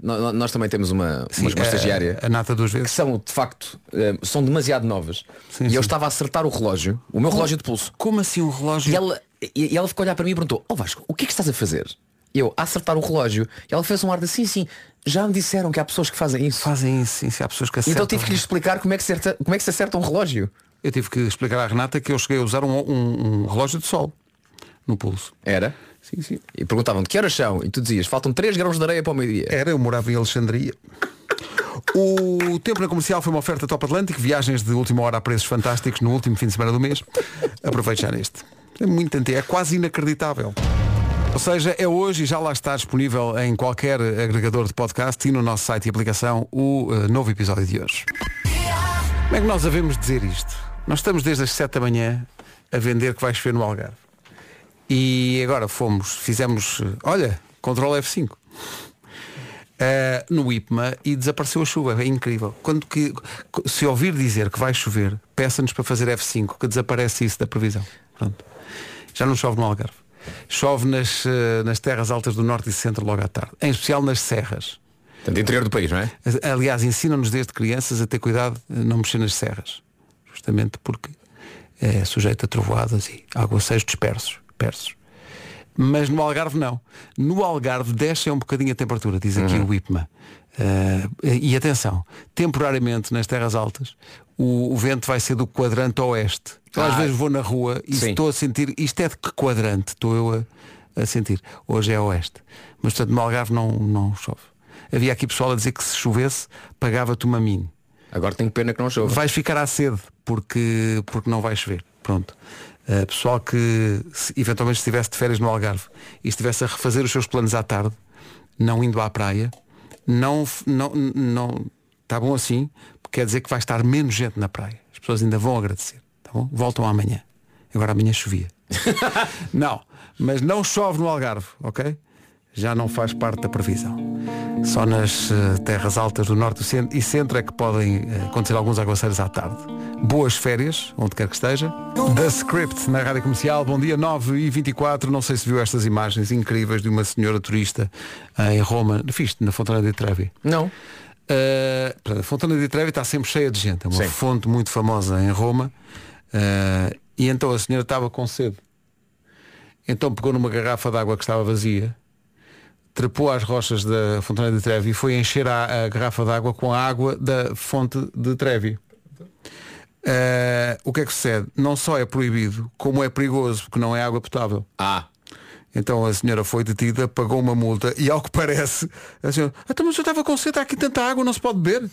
Nós também temos uma, Sim, uma, uma a- estagiária. A nata duas vezes. que são, de facto, eh, são demasiado novas. Sim, e eu sim. estava a acertar o relógio, o meu relógio de pulso. Como assim um relógio? E ela, e, ela ficou a olhar para mim e perguntou, ó Vasco, o que é que estás a fazer? Eu, a acertar o relógio. E ela fez um ar de sim, sim. Já me disseram que há pessoas que fazem isso. Fazem isso, sim, sim, há pessoas que acertam. Então tive que lhe explicar como é que, se acerta, como é que se acerta um relógio. Eu tive que explicar à Renata que eu cheguei a usar um, um- um relógio de sol no pulso. Era? Sim, sim. E perguntavam de que horas são? E tu dizias, faltam 3 grãos de areia para o meio-dia. Era, eu morava em Alexandria. O tempo na comercial foi uma oferta Top Atlântico, viagens de última hora a preços fantásticos no último fim de semana do mês. Aproveite já neste. É muito antigo, é quase inacreditável. Ou seja, é hoje e já lá está disponível em qualquer agregador de podcast e no nosso site e aplicação o eh, novo episódio de hoje. Como é que nós havemos dizer isto? Nós estamos desde as 7 da manhã a vender que vai chover no Algarve. E agora fomos, fizemos, eh, olha, Ctrl F5. eh, no IPMA e desapareceu a chuva. É incrível. Quando que, se ouvir dizer que vai chover, peça-nos para fazer F5, que desaparece isso da previsão. Pronto. Já não chove no Algarve. Chove nas, eh, nas terras altas do norte e centro logo à tarde. Em especial nas serras. Portanto, interior do país, não é? Aliás, ensinam-nos desde crianças a ter cuidado de não mexer nas serras. Justamente porque é sujeito a trovoadas e aguaceiros dispersos. Dispersos. Mas no Algarve não. No Algarve desce um bocadinho a temperatura, diz aqui Uhum. o IPMA. Uh, e atenção, temporariamente nas terras altas, o, o vento vai ser do quadrante oeste. Eu às Ah. vezes vou na rua e Sim. estou a sentir, isto é de que quadrante estou eu a, a sentir? Hoje é oeste. Mas portanto no Algarve não, não chove. Havia aqui pessoal a dizer que se chovesse, pagava-te uma mini. Agora tenho pena que não chove. Vais ficar à sede porque, porque não vai chover. Pronto. Uh, pessoal que se, eventualmente estivesse de férias no Algarve e estivesse a refazer os seus planos à tarde, não indo à praia, não, não, não está bom assim, porque quer dizer que vai estar menos gente na praia. As pessoas ainda vão agradecer. Tá bom? Voltam amanhã. Agora amanhã chovia. não, mas não chove no Algarve, ok? Já não faz parte da previsão. Só nas eh, terras altas do norte e centro é que podem eh, acontecer alguns aguaceiros à tarde. Boas férias, onde quer que esteja. The Script na Rádio Comercial. Bom dia, 9 e 24 Não sei se viu estas imagens incríveis de uma senhora turista em Roma. Viste na Fontana di Trevi? Não. Uh, a Fontana di Trevi está sempre cheia de gente. É uma Sim. fonte muito famosa em Roma. Uh, e então a senhora estava com sede. Então pegou numa garrafa de água que estava vazia, trepou às rochas da Fontana di Trevi e foi encher a, a garrafa de água com a água da fonte de Trevi. Uh, o que é que sucede? Não só é proibido, como é perigoso, porque não é água potável. Ah. Então a senhora foi detida, pagou uma multa e ao que parece, a senhora, então mas eu estava com sede, há aqui tanta água, não se pode beber.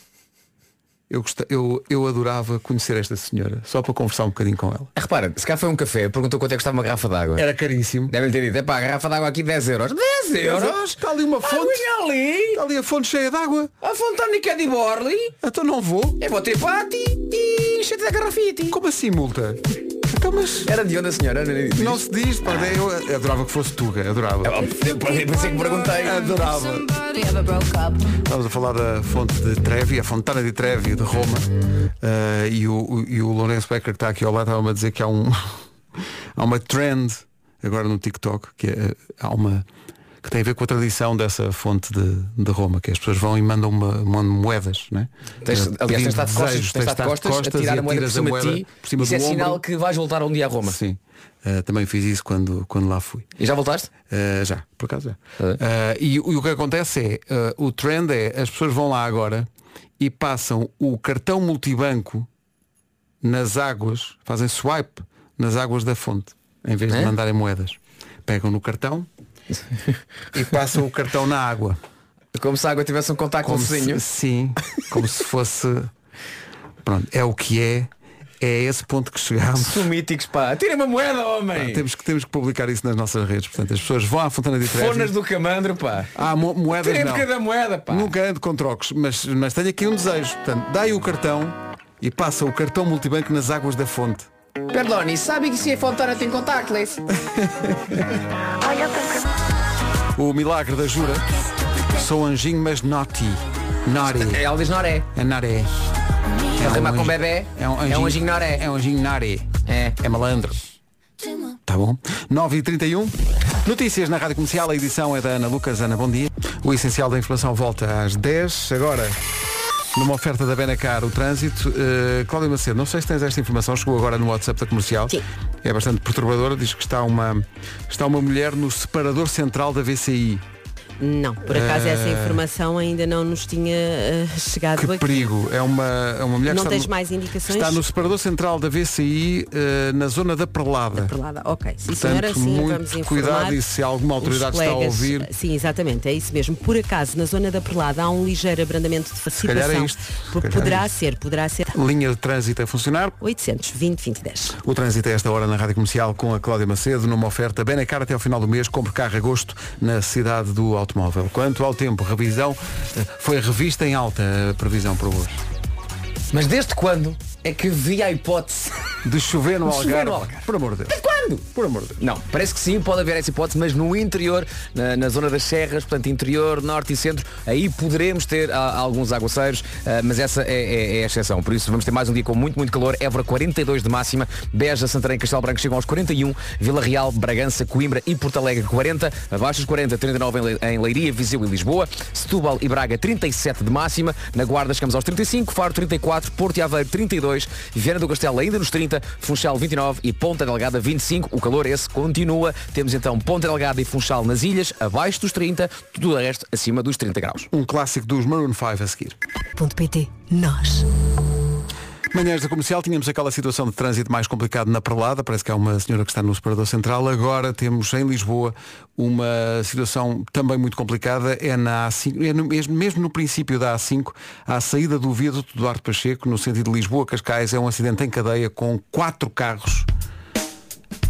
Eu, gosta- eu, eu adorava conhecer esta senhora, só para conversar um bocadinho com ela. Repara, se cá foi um café, perguntou quanto é que custava uma garrafa d'água. Era caríssimo. Devem ter dito, epá, a garrafa d'água aqui 10 euros. 10 euros? Está ali uma fonte. Ah, ali. Está ali a fonte cheia de água. A fontânica de Borli. Então não vou. Eu vou ter pati e encher da garrafite. Como assim multa? Então mas. Era de onde a senhora? Não, Não se diz, pá, eu adorava que fosse Tuga, adorava. Eu pensei que perguntei. Adorava. Estamos a falar da fonte de Trevi, a Fontana de Trevi de Roma. eh, e, o, o- e o Lourenço Becker que está aqui ao lado estava-me a dizer que há um há uma trend agora no TikTok que é, há uma que tem a ver com a tradição dessa fonte de, de Roma, que as pessoas vão e mandam uma, mandam moedas, né? Tens, Eh, aliás, tens pedindo de de costas, tens de de costas, a tirar a moeda por cima de ti. por cima Isso é do sinal ombro. que vais voltar um dia a Roma. Sim. Eh, também fiz isso quando, quando lá fui. E já voltaste? Uh, já, por acaso já. Uh, e, o- e o que acontece é, uh, o trend é, as pessoas vão lá agora e passam o cartão multibanco nas águas, fazem swipe nas águas da fonte, em vez de É? mandarem moedas. Pegam no cartão e passam o cartão na água. Como se a água tivesse um contacto Como sozinho. se, sim, como se fosse. Pronto, é o que é. É a esse ponto que chegámos. São míticos, pá. Tira uma moeda, homem. Ah, temos, que, temos que publicar isso nas nossas redes. Portanto, as pessoas vão à Fontana de Trevi. Fonas do camandro, pá. Ah, mo moedas Tirem não. cada moeda, pá. Nunca ando com trocos, mas, mas tenho aqui um desejo. Portanto, dai o cartão e passa o cartão multibanco nas águas da fonte. Perdone, sabe que se a fontana tem contactless? O milagre da Jura. Sou anjinho, mas naughty. Naughty. Ela diz noré. É naré. É rima um com anjo- bebê. É um É anjinho, um anjinho noré. É um anjinho naré. É. É malandro. Tá bom. 9h31. Notícias na Rádio Comercial. A edição é da Ana Lucas. Ana, bom dia. O essencial da informação volta às 10. Agora, numa oferta da Benacar, o trânsito. Uh, Cláudia Macedo, não sei se tens esta informação. Chegou agora no WhatsApp da Comercial. Sim. É bastante perturbadora. Diz que está uma, está uma mulher no separador central da VCI. Não, por acaso essa Eh, informação ainda não nos tinha eh, chegado Que aqui. perigo. É uma, é uma mulher Não que tens no, mais indicações? Está no separador central da VCI, eh, na zona da Perlada. Perlada. Ok, sim Portanto, senhora, sim, muito cuidado e se alguma autoridade os está a colegas. ouvir. Sim, exatamente, é isso mesmo. Por acaso, na zona da Perlada há um ligeiro abrandamento de calhar é calhar é Poderá isto. ser, poderá ser. Linha de trânsito a funcionar. 820 2010. O trânsito é esta hora na Rádio Comercial com a Cláudia Macedo numa oferta Benacar até ao final do mês. Compre carro a gosto na cidade do automóvel. Quanto ao tempo, revisão, eh, foi revista em alta a previsão para hoje. Mas desde quando é que havia a hipótese De chover no De chover Algarve. no Algarve. Por amor de Deus. Desde quando? Por amor de Deus. Não, parece que sim, pode haver essa hipótese, mas no interior, na, na zona das serras, portanto interior, norte e centro, aí poderemos ter ah, alguns aguaceiros, ah, mas essa é, é- é a exceção. Por isso vamos ter mais um dia com muito, muito calor. Évora 42 de máxima, Beja, Santarém, Castelo Branco chegam aos 41, Vila Real, Bragança, Coimbra e Porto Alegre 40, abaixo dos 40, 39 em, Le- em Leiria, Viseu e Lisboa, Setúbal e Braga 37 de máxima, na Guarda chegamos aos 35, Faro 34, Porto e Aveiro 32, Viana do Castelo ainda nos 30, Funchal 29 e Ponta Delgada 25. 25, o calor esse continua. Temos então Ponta Delgada e Funchal nas ilhas, abaixo dos 30, tudo o resto acima dos 30 graus. Um clássico dos Maroon 5 a seguir. Ponto PT. Nós. Manhãs da comercial tínhamos aquela situação de trânsito mais complicado na Perlada, parece que há uma senhora que está no separador central. Agora temos em Lisboa uma situação também muito complicada, é na A5, é no- mesmo, mesmo no princípio da A5, à saída do viaduto Duarte Pacheco, no sentido de Lisboa-Cascais, é um acidente em cadeia com quatro carros.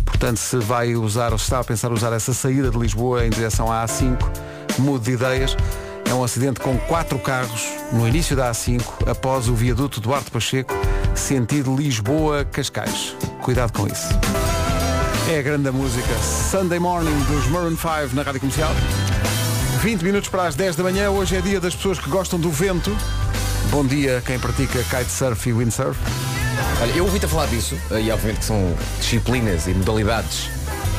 Portanto, se vai usar ou se está a pensar usar essa saída de Lisboa em direção à A5, mude de ideias. É um acidente com quatro carros no início da A5, após o viaduto Duarte Pacheco, sentido Lisboa-Cascais. Cuidado com isso. É a grande música Sunday Morning dos Maroon 5 na Rádio Comercial. 20 minutos para as 10 da manhã. Hoje é dia das pessoas que gostam do vento. Bom dia quem pratica kitesurf e windsurf. Olha, eu ouvi-te falar disso, eh, e obviamente que são disciplinas e modalidades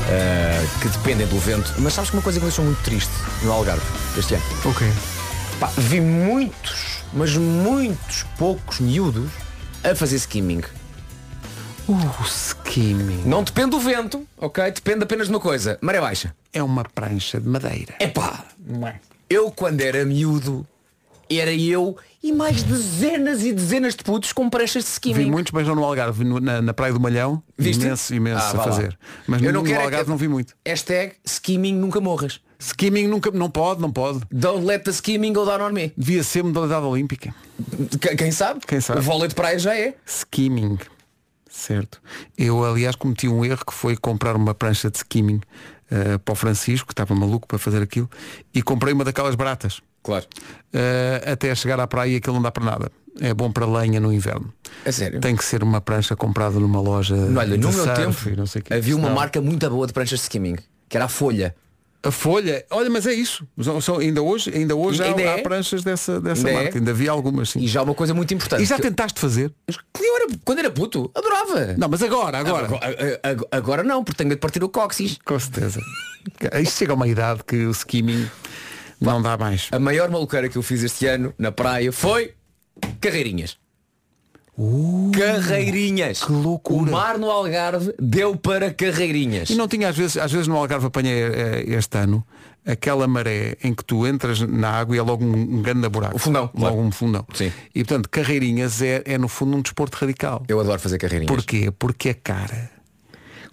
eh, que dependem do vento, mas sabes que uma coisa que me deixou muito triste no Algarve este ano? Ok. Pá, vi muitos, mas muitos poucos miúdos a fazer skimming. Uh, skimming. Não depende do vento, ok? Depende apenas de uma coisa, maré baixa. É uma prancha de madeira. Epá, eu quando era miúdo, era eu e mais dezenas e dezenas de putos com pranchas de Vi skimming. muitos beijão no Algarve, no- na, na Praia do Malhão. Viste? Imenso, imenso Ah, a fazer. Mas Eu no, não no é Algarve que- não vi muito. Hashtag skimming nunca morras. Skimming nunca, não pode, não pode. Don't let the skimming go down on me. Devia ser modalidade olímpica. Qu- Quem sabe? Quem sabe? O vôlei de praia já é. Skimming. Certo. Eu, aliás, cometi um erro que foi comprar uma prancha de skimming eh, para o Francisco, que estava maluco para fazer aquilo, e comprei uma daquelas baratas. Claro. Eh, até chegar à praia aquilo não dá para nada. É bom para lenha no inverno. É sério? Tem que ser uma prancha comprada numa loja. Olha, no de meu surf tempo não sei o quê. havia uma marca muito boa de pranchas de skimming, que era a Folha. A folha, olha, mas é isso. São- ainda hoje, ainda hoje há, Ainda é? há pranchas dessa, dessa Ainda é? marca. Ainda havia algumas sim. E já uma coisa muito importante. E já que- tentaste fazer? Eu era- quando era puto, adorava. Não, mas agora, agora. Agora, agora- agora não, porque tenho de partir o cóccix. Com certeza. Isto chega a uma idade que o skimming não dá mais. A maior maluqueira que eu fiz este ano na praia foi carreirinhas. carreirinhas. Uh, Que loucura. O mar no Algarve deu para carreirinhas. E não tinha às vezes, às vezes no Algarve apanhei eh, este ano aquela maré em que tu entras na água e é logo um, um grande buraco. O fundão, Logo claro. um fundão. Sim. E portanto, carreirinhas é, é no fundo um desporto radical. Eu adoro fazer carreirinhas. Porquê? Porque a cara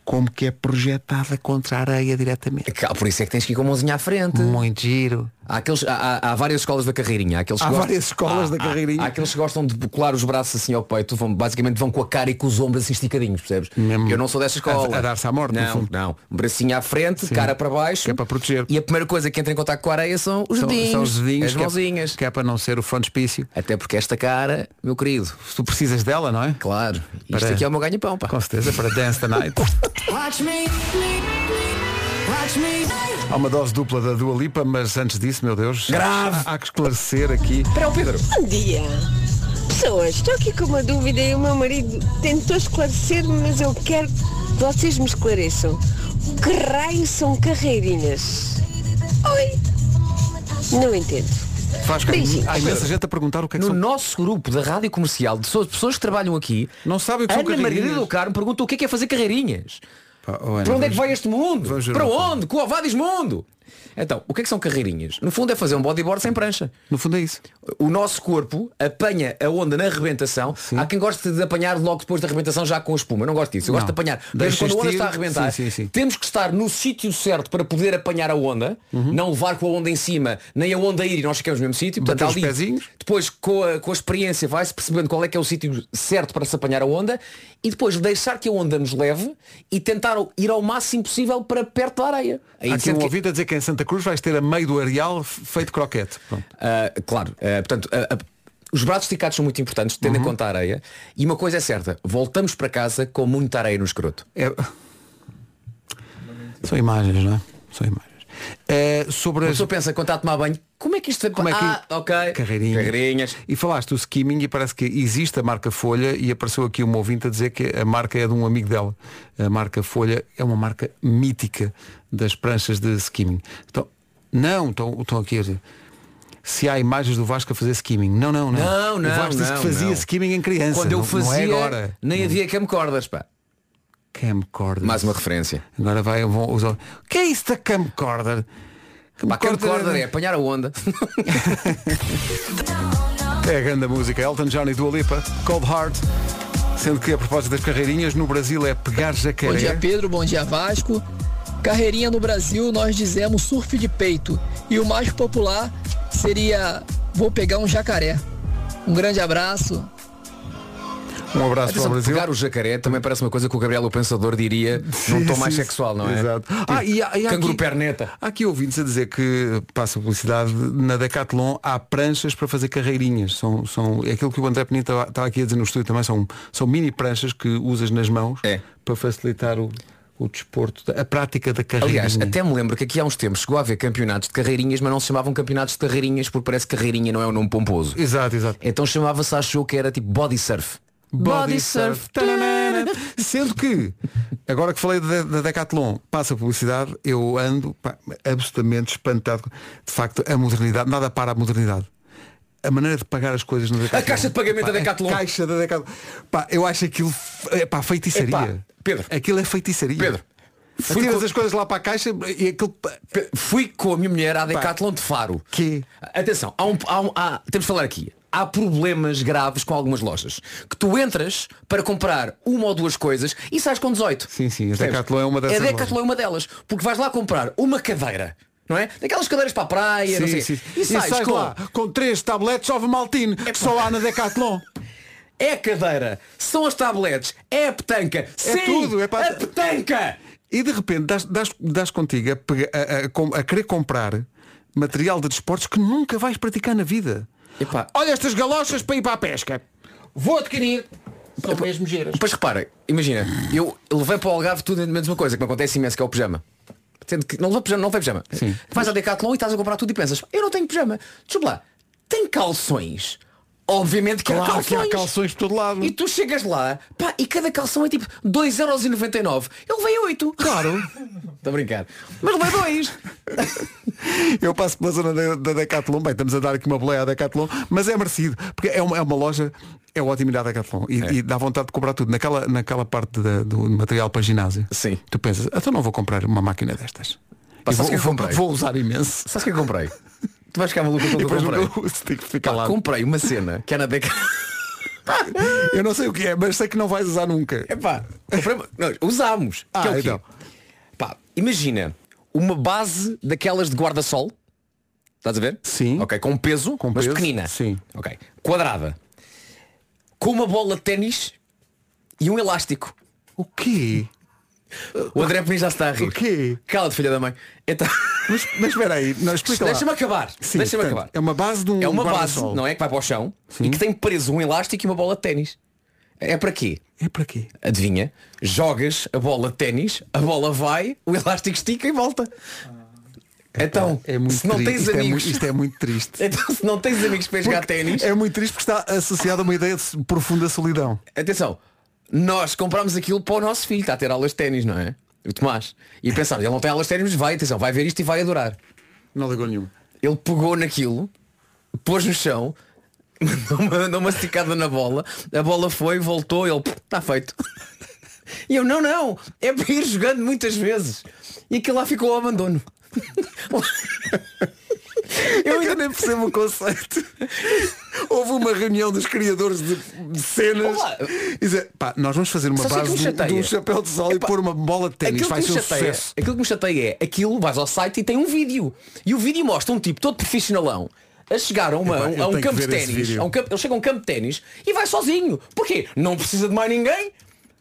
como que é projetada contra a areia diretamente. Por isso é que tens que ir com a mãozinha à frente. Muito giro. Há, aqueles, há, há- várias escolas da carreirinha. Há, aqueles que Há gostam- várias escolas da há- há- carreirinha. Há, aqueles que gostam de colar os braços assim ao peito. Vão, basicamente vão com a cara e com os ombros assim esticadinhos, percebes? Mesmo Eu não sou dessa escola. a- a dar-se à morte, Não, não. Um bracinho à frente, cara para baixo. Que é para proteger. E a primeira coisa que entra em contato com a areia são os São, dedinhos. são os dedinhos as que é- mãozinhas. que é para não ser o frontispício. Até porque esta cara, meu querido. Tu precisas dela, não é? Claro. Isto Para- aqui é o meu ganha-pão, pá. Com certeza, para Dance the Night. Há uma dose dupla da Dua Lipa, mas antes disso, meu Deus, Grave. Há, há que esclarecer aqui. Espera o Pedro. Bom dia. Pessoas, estou aqui com uma dúvida e o meu marido tentou esclarecer-me, mas eu quero que vocês me esclareçam. Que raio são carreirinhas? Oi? Não entendo. Faz Beijinhos. Há imensa gente a perguntar o que é que No são. nosso grupo da rádio comercial, de pessoas- que trabalham aqui, Não sabem o que são Ana Margarida carreirinhas. do Carmo pergunta o que é que é fazer carreirinhas. Pá, oh, Ana, Para onde é que vai este mundo? Para onde? Com o Avadis Mundo! Então, o que é que são carreirinhas? No fundo é fazer um bodyboard sem prancha. No fundo é isso. O nosso corpo apanha a onda na arrebentação. Há quem goste de apanhar logo depois da arrebentação já com a espuma. Eu não gosto disso. Eu gosto Não. de apanhar. Mesmo quando a onda está a arrebentar, Sim, sim, sim. temos que estar no sítio certo para poder apanhar a onda, Uhum. não levar com a onda em cima, nem a onda ir e nós ficamos no mesmo sítio. Portanto, ali, pezinhos. depois com a, com a experiência vai-se percebendo qual é que é o sítio certo para se apanhar a onda e depois deixar que a onda nos leve e tentar ir ao máximo possível para perto da areia. Aí Há aqui um que- ouvido a dizer que em Santa Cruz vais ter a meio do areal feito croquete. Ah, claro, ah, portanto, ah, os braços esticados são muito importantes, tendo Uhum. em conta a areia. E uma coisa é certa, voltamos para casa com muita areia no escroto. É- São imagens, não é? São imagens. É, sobre A as... pessoa pensa quando está a tomar banho, como é que isto Como é que- Ah, ok. Carreirinhas. Carreirinhas. E falaste do skimming e parece que existe a marca Folha e apareceu aqui uma ouvinte a dizer que a marca é de um amigo dela. A marca Folha é uma marca mítica das pranchas de skimming. Então, não, estão, estão aqui a dizer. Se há imagens do Vasco a fazer skimming. Não, não, não. Não, não, O Vasco disse não, que fazia não. skimming em criança. Quando eu não, fazia, não é agora. nem havia camcordas, pá. Camcorder. Mais uma referência. Agora vai, vão usar. O que é isso da camcorder? Pá, camcorder é apanhar a onda. É a grande música. Elton John e Dua Lipa, Cold Heart. Sendo que a propósito das carreirinhas, no Brasil é pegar jacaré. Bom dia Pedro, bom dia Vasco. Carreirinha no Brasil nós dizemos surf de peito. E o mais popular seria vou pegar um jacaré. Um grande abraço. Um abraço Atenção, para o Brasil. pegar o jacaré também parece uma coisa que o Gabriel o Pensador diria num tom Sim, mais sim, sexual, não é? Exato. Tipo, Ah, e há- e há canguru aqui- perneta. Há aqui ouvintes a dizer que, passa a publicidade, na Decathlon há pranchas para fazer carreirinhas. São, são, é aquilo que o André Penito estava, estava aqui a dizer no estúdio também, são, são mini pranchas que usas nas mãos É. para facilitar o, o desporto, a prática da carreirinha. Aliás, até me lembro que aqui há uns tempos chegou a haver campeonatos de carreirinhas, mas não se chamavam campeonatos de carreirinhas porque parece que carreirinha não é um nome pomposo. Exato, exato. Então chamava-se, achou que era tipo body surf. Body surf. Tananana. Sendo que, agora que falei da, da Decathlon, passa a publicidade, eu ando pá, absolutamente espantado. De facto, a modernidade, nada para a modernidade. A maneira de pagar as coisas na Decathlon. caixa de pagamento da Decathlon. A caixa da Decathlon. Pá, eu acho aquilo é pá, feitiçaria. Epá, Pedro. Aquilo é feitiçaria. Pedro. Fui com- as coisas lá para a caixa e aquilo. Fui com a minha mulher à Decathlon de Faro. Que? Atenção, há um, há um- há- temos de falar aqui. Há problemas graves com algumas lojas. Que tu entras para comprar uma ou duas coisas e sais com 18. Sim, sim, a? Decathlon é uma dessas A Decathlon é uma delas. Porque vais lá comprar uma cadeira. Não é? Daquelas cadeiras para a praia, não sei. Sim, sim. E sais com lá com três tabletes of Maltine que só há na Decathlon. É cadeira, são as tabletes, é a petanca. É Sim, tudo, é para- a petanca. E de repente das, das, das contigo a, a- a- a querer comprar material de desportos que nunca vais praticar na vida. Epá. Olha estas galochas para ir para a pesca. Vou adquirir. São mesmo giras. Depois repara, imagina, eu levei para o Algarve tudo menos uma coisa que me acontece imenso que é o pijama. Sendo que não levei pijama, não levei pijama. Sim. Vais a Decathlon e estás a comprar tudo e pensas, eu não tenho pijama. Desculpa lá, tem calções. Obviamente que há Claro calções. que há calções por todo lado. E tu chegas lá, pá, e cada calção é tipo 2,99€. Eu levei 8. Claro. Estou a brincar. Mas levei 2. Eu passo pela zona da, da Decathlon, bem, estamos a dar aqui uma boleia à Decathlon, mas é merecido, porque é uma, é uma loja, é ótima ir à Decathlon e, É. e dá vontade de comprar tudo. Naquela, naquela parte da- do material para ginásio, Sim. tu pensas, então não vou comprar uma máquina destas. Pá, vou, que eu comprei? vou usar imenso. Sabes o que eu comprei? Tu vais ficar maluco com o E que eu comprei. que ficar Pá, lá. comprei uma cena que é na Decathlon. Eu não sei o que é, mas sei que não vais usar nunca. Uma- não, usámos. Ah, que é o quê? então. Pá, imagina uma base daquelas de guarda-sol. Estás a ver? Sim. Ok, com peso, Com mas peso, pequenina. sim. Ok. Quadrada. Com uma bola de ténis e um elástico. O quê? O André Penin já se está a rir. O quê? Cala-te, filha da mãe. Então, Mas, mas espera aí, não, explica lá. deixa-me acabar. Sim, Deixa-me portanto, acabar. É uma base de um É uma base, guarda-sol. não é? Que vai para o chão Sim. e que tem preso um elástico e uma bola de ténis. É para quê? É para quê? Adivinha? Jogas a bola de ténis, a bola vai, o elástico estica e volta. Então, É muito se não tri- tens isto, é amigos, muito, isto é muito triste. então se não tens amigos para jogar ténis, É muito triste porque está associado a uma ideia de profunda solidão. atenção, nós comprámos aquilo para o nosso filho, está a ter aulas de ténis, não é? O Tomás. E pensámos, ele não tem aulas mas vai, atenção, vai ver isto e vai adorar. Não ligou nenhum. Ele pegou naquilo, pôs no chão, mandou uma, mandou uma esticada na bola, a bola foi, voltou, ele está feito. E eu, não, não, é para ir jogando muitas vezes. E aquilo lá ficou ao abandono. Eu ainda nem percebo o conceito. Houve uma reunião dos criadores de, de cenas. Olá. E dizer, pá, nós vamos fazer uma que base me de, um- chateia? de um chapéu de sol e Epá, pôr uma bola de ténis. Aquilo Vai que, ser me um chateia, sucesso. aquilo que me chateia é aquilo, vais ao site e tem um vídeo. E o vídeo mostra um tipo todo profissionalão a chegar a, uma, Epá, eu a um tenho que campo de ver esse ténis. vídeo. a um campo- Ele chega a um campo de ténis e vai sozinho. Porquê? Não precisa de mais ninguém.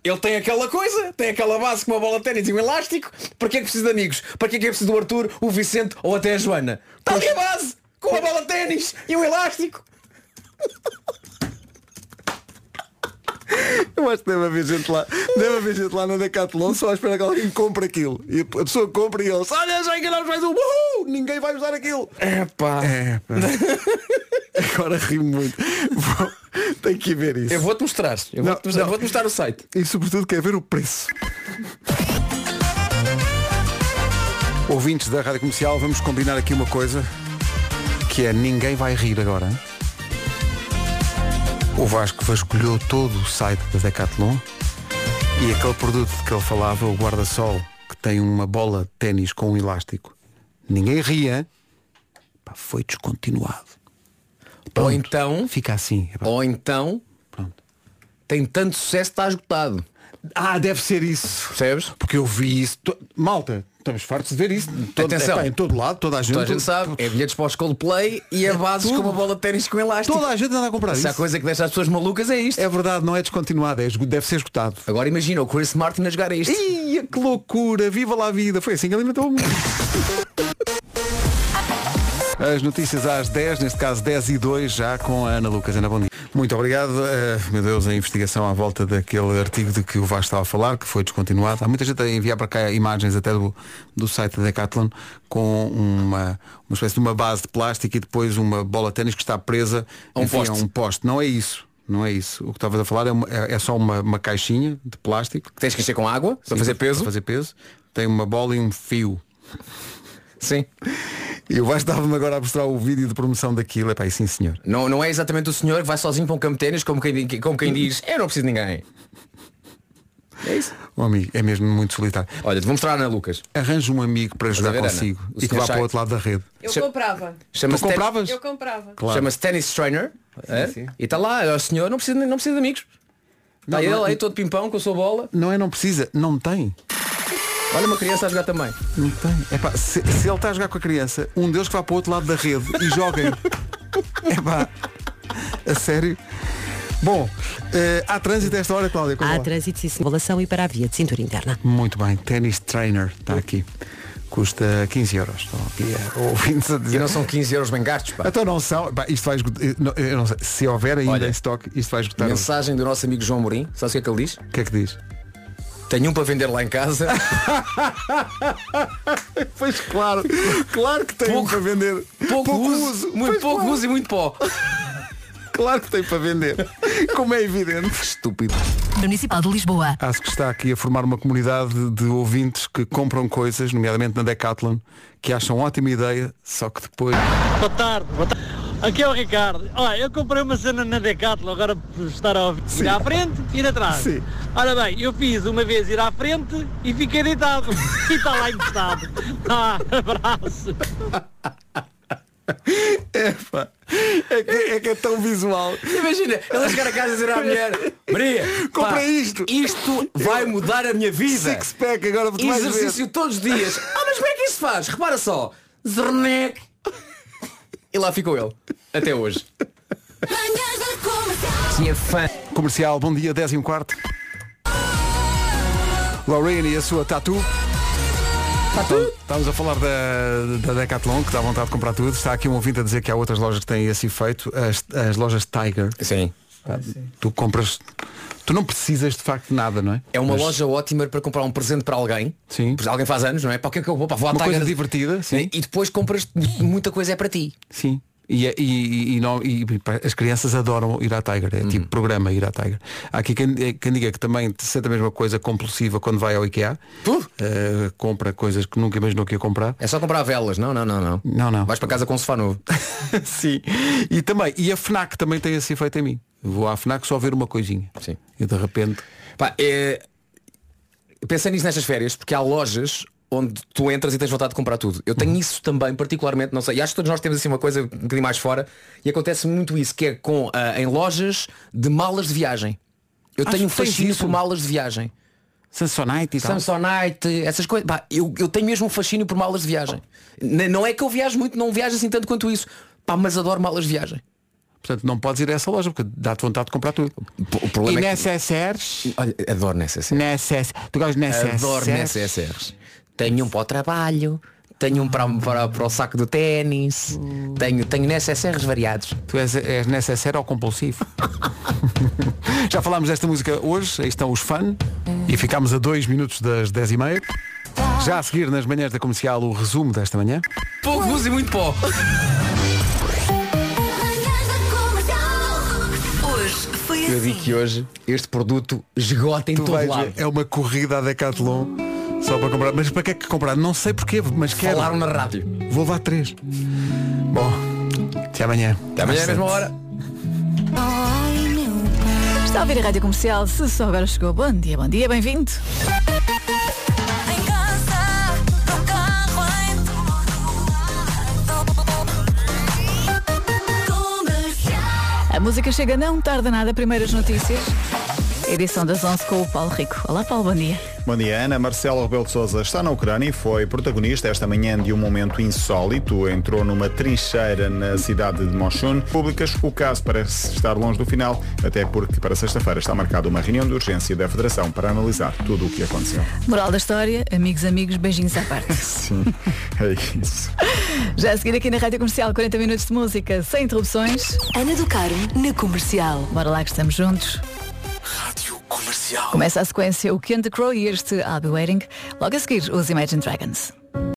Ele tem aquela coisa, tem aquela base com uma bola de ténis e um elástico. Para que é que precisa de amigos? Para que é que é preciso do Arthur, o Vicente ou até a Joana? Está ali a base, com a bola de ténis e um elástico. Eu acho que deve haver gente lá. Deve haver gente lá na Decathlon só à espera que alguém compre aquilo. E a pessoa compra e eles, olha, já enganamos mais um, uhul, ninguém vai usar aquilo. É pá. É, pá. Agora rimo muito. Vou, tenho que ver isso. Eu vou-te mostrar. Eu vou-te mostrar, vou-te mostrar o site. E sobretudo quer ver o preço. Ouvintes da Rádio Comercial, vamos combinar aqui uma coisa que é ninguém vai rir agora. hein? O Vasco vasculhou todo o site da Decathlon E aquele produto de que ele falava, o guarda-sol, que tem uma bola de ténis com um elástico. Ninguém ria, pá, foi descontinuado. Ou então. Fica assim. Ou então. Tem tanto sucesso que está esgotado. Ah, deve ser isso. Percebes? Porque eu vi isso. to- Malta, estamos fartos de ver isso. Todo, Atenção. epá, em todo lado, toda a gente. Toda a gente sabe, é bilhetes para os Coldplay e a bases com uma bola de ténis com elástico. Toda a gente anda a comprar Se há isso. coisa que deixa as pessoas malucas é isto. É verdade, não é descontinuado, é, esgo- deve ser esgotado. Agora imagina o Chris Martin a jogar isto. Ia, que loucura, viva lá a vida. Foi assim que alimentou. As notícias às 10, neste caso 10 e 2, já com a Ana Lucas. Ana, bom dia. Muito obrigado. Eh, meu Deus, a investigação à volta daquele artigo de que o Vasco estava a falar, que foi descontinuado. Há muita gente a enviar para cá imagens até do, do site da Decathlon com uma, uma espécie de uma base de plástico e depois uma bola de ténis que está presa A um enfim, poste. a um poste. Não é isso. Não é isso. O que estavas a falar é, uma- é- é só uma, uma caixinha de plástico. Que tens que encher com água para Sim, fazer peso. Para fazer peso. Tem uma bola e um fio. Sim. E o Vasco estava-me agora a mostrar o vídeo de promoção daquilo. É pá, sim senhor. Não, não é exatamente o senhor que vai sozinho para um campo de ténis como quem, como quem diz, eu não preciso de ninguém. É isso. Um amigo, é mesmo muito solitário. Olha, te vou mostrar a Ana Lucas. Arranje um amigo para jogar a ver, Ana? consigo O e que vá para o outro lado da rede. Eu Cha- comprava. Chama-se Tu compravas? Eu comprava. Claro. Chama-se Tennis Trainer. é? sim. E está lá, o senhor, não precisa, não precisa de amigos. Está ele não- aí todo pimpão com a sua bola. Não é não precisa, não tem. Olha uma criança a jogar também. Não tem. É pá, se, se ele está a jogar com a criança, um deles que vá para o outro lado da rede e joguem. É pá, a sério. Bom, eh, há trânsito a esta hora, Cláudia. Há lá. trânsito e circulação e para a via de cintura interna. Muito bem, Tennis Trainer está aqui. Custa 15 euros. Estão aqui a ouvintes a E dizer. não são 15 euros bem gastos, pá. Então não são. Pá, isto vai esgotar. eu não- eu não sei, se houver ainda Olha, em stock, isto vai esgotar. Mensagem do nosso amigo João Mourinho. Sabes o que é que ele diz? O que é que diz? Tenho um para vender lá em casa. Pois claro, claro que tem um para vender. Pouco, uso, muito Pois pouco claro. uso e muito pó. Claro que tem para vender. Como é evidente. Estúpido. Municipal de Lisboa. Acho que está aqui a formar uma comunidade de ouvintes que compram coisas, nomeadamente na Decathlon, que acham ótima ideia, só que depois. Boa tarde, boa tarde. Aqui é o Ricardo. Olha, eu comprei uma cena na Decathlon agora por estar a ouvir. Ir à frente e ir atrás. Sim. Ora bem, eu fiz uma vez ir à frente e fiquei deitado. E está lá encostado. Ah, abraço. É, pá, é, que, é que é tão visual. Imagina, ele a chegar a casa e dizer à mulher, Maria, Comprei pá, isto. Isto vai mudar a minha vida. Six pack agora. Exercício todos os dias. Ah, mas como é que isso faz? Repara só. Zernec. E lá ficou ele. Até hoje. Tinha fã. Comercial, bom dia, 10 e um quarto. Lorraine e a sua tatu. Tatu? Estávamos a falar da, da Decathlon, que dá vontade de comprar tudo. Está aqui um ouvinte a dizer que há outras lojas que têm esse efeito. As, as lojas Tiger. Sim. Tu compras. Tu não precisas de facto de nada, não é? É uma Mas loja ótima para comprar um presente para alguém. Sim. Pois Alguém faz anos, não é? Para o que é que eu vou? Pá, vou Uma coisa divertida, sim. E depois compras muita coisa é para ti. Sim. E, é- e, e, não, e as crianças adoram ir à Tiger, é Uhum. tipo programa ir à Tiger. Há aqui quem, quem diga que também sente a mesma coisa compulsiva quando vai ao IKEA. Eh, compra coisas que nunca imaginou que ia comprar. É só comprar velas. Não, não, não, não. Não, não. Vais para casa com um sofá novo. Sim. E também, e a FNAC também tem esse efeito em mim. Vou à FNAC só ver uma coisinha. Sim. E de repente. Pá, é... Pensei nisso nestas férias, porque há lojas onde tu entras e tens vontade de comprar tudo. Eu Uhum. tenho isso também, particularmente, não sei, e acho que todos nós temos assim uma coisa um bocadinho mais fora, e acontece muito isso, que é com, ah, em lojas de malas de viagem. Eu Acho tenho um fascínio por malas de viagem. Samsonite e. Samsonite, essas coisas. Eu, eu tenho mesmo um fascínio por malas de viagem. Não é que eu viajo muito, não viajo assim tanto quanto isso. Pá, mas adoro malas de viagem. Portanto, não podes ir a essa loja porque dá-te vontade de comprar tudo. O problema e é que- necessaires. Olha, adoro necessaires. Necess... Tu gostas de necessaires? Adoro necessaires. Tenho um para o trabalho, tenho um para, para, para o saco do ténis, tenho, tenho necessaires variados. Tu és, és necessário ou compulsivo? Já falámos desta música hoje, aí estão os fãs e ficámos a dois minutos das 10 e meia. Já a seguir nas manhãs da comercial o resumo desta manhã. Pouco uso e muito pó. Eu digo que hoje este produto esgota em Tu todo vais lado. é uma corrida à Decathlon só para comprar. Mas para que é que comprar? Não sei porquê, mas quero. Falaram na rádio. Vou levar três. Bom, até amanhã. Até amanhã à mesma hora. Está a ouvir a Rádio Comercial, se só agora chegou. Bom dia, bom dia, bem-vindo. A música chega não tarda nada, primeiras notícias. Edição das 11 com o Paulo Rico. Olá Paulo, bom dia. Bom dia, Ana. Marcelo Rebelo de Sousa está na Ucrânia e foi protagonista esta manhã de um momento insólito. Entrou numa trincheira na cidade de Moshun. Públicas, o caso parece estar longe do final, até porque para sexta-feira está marcada uma reunião de urgência da Federação para analisar tudo o que aconteceu. Moral da história, amigos, amigos, beijinhos à parte. Sim, é isso. Já a seguir aqui na Rádio Comercial, 40 minutos de música, sem interrupções. Ana do Carmo, na Comercial. Bora lá que estamos juntos. Rádio Comercial. Começa a sequência o Candy Crow e este I'll Be Waiting. Logo a seguir, os Imagine Dragons.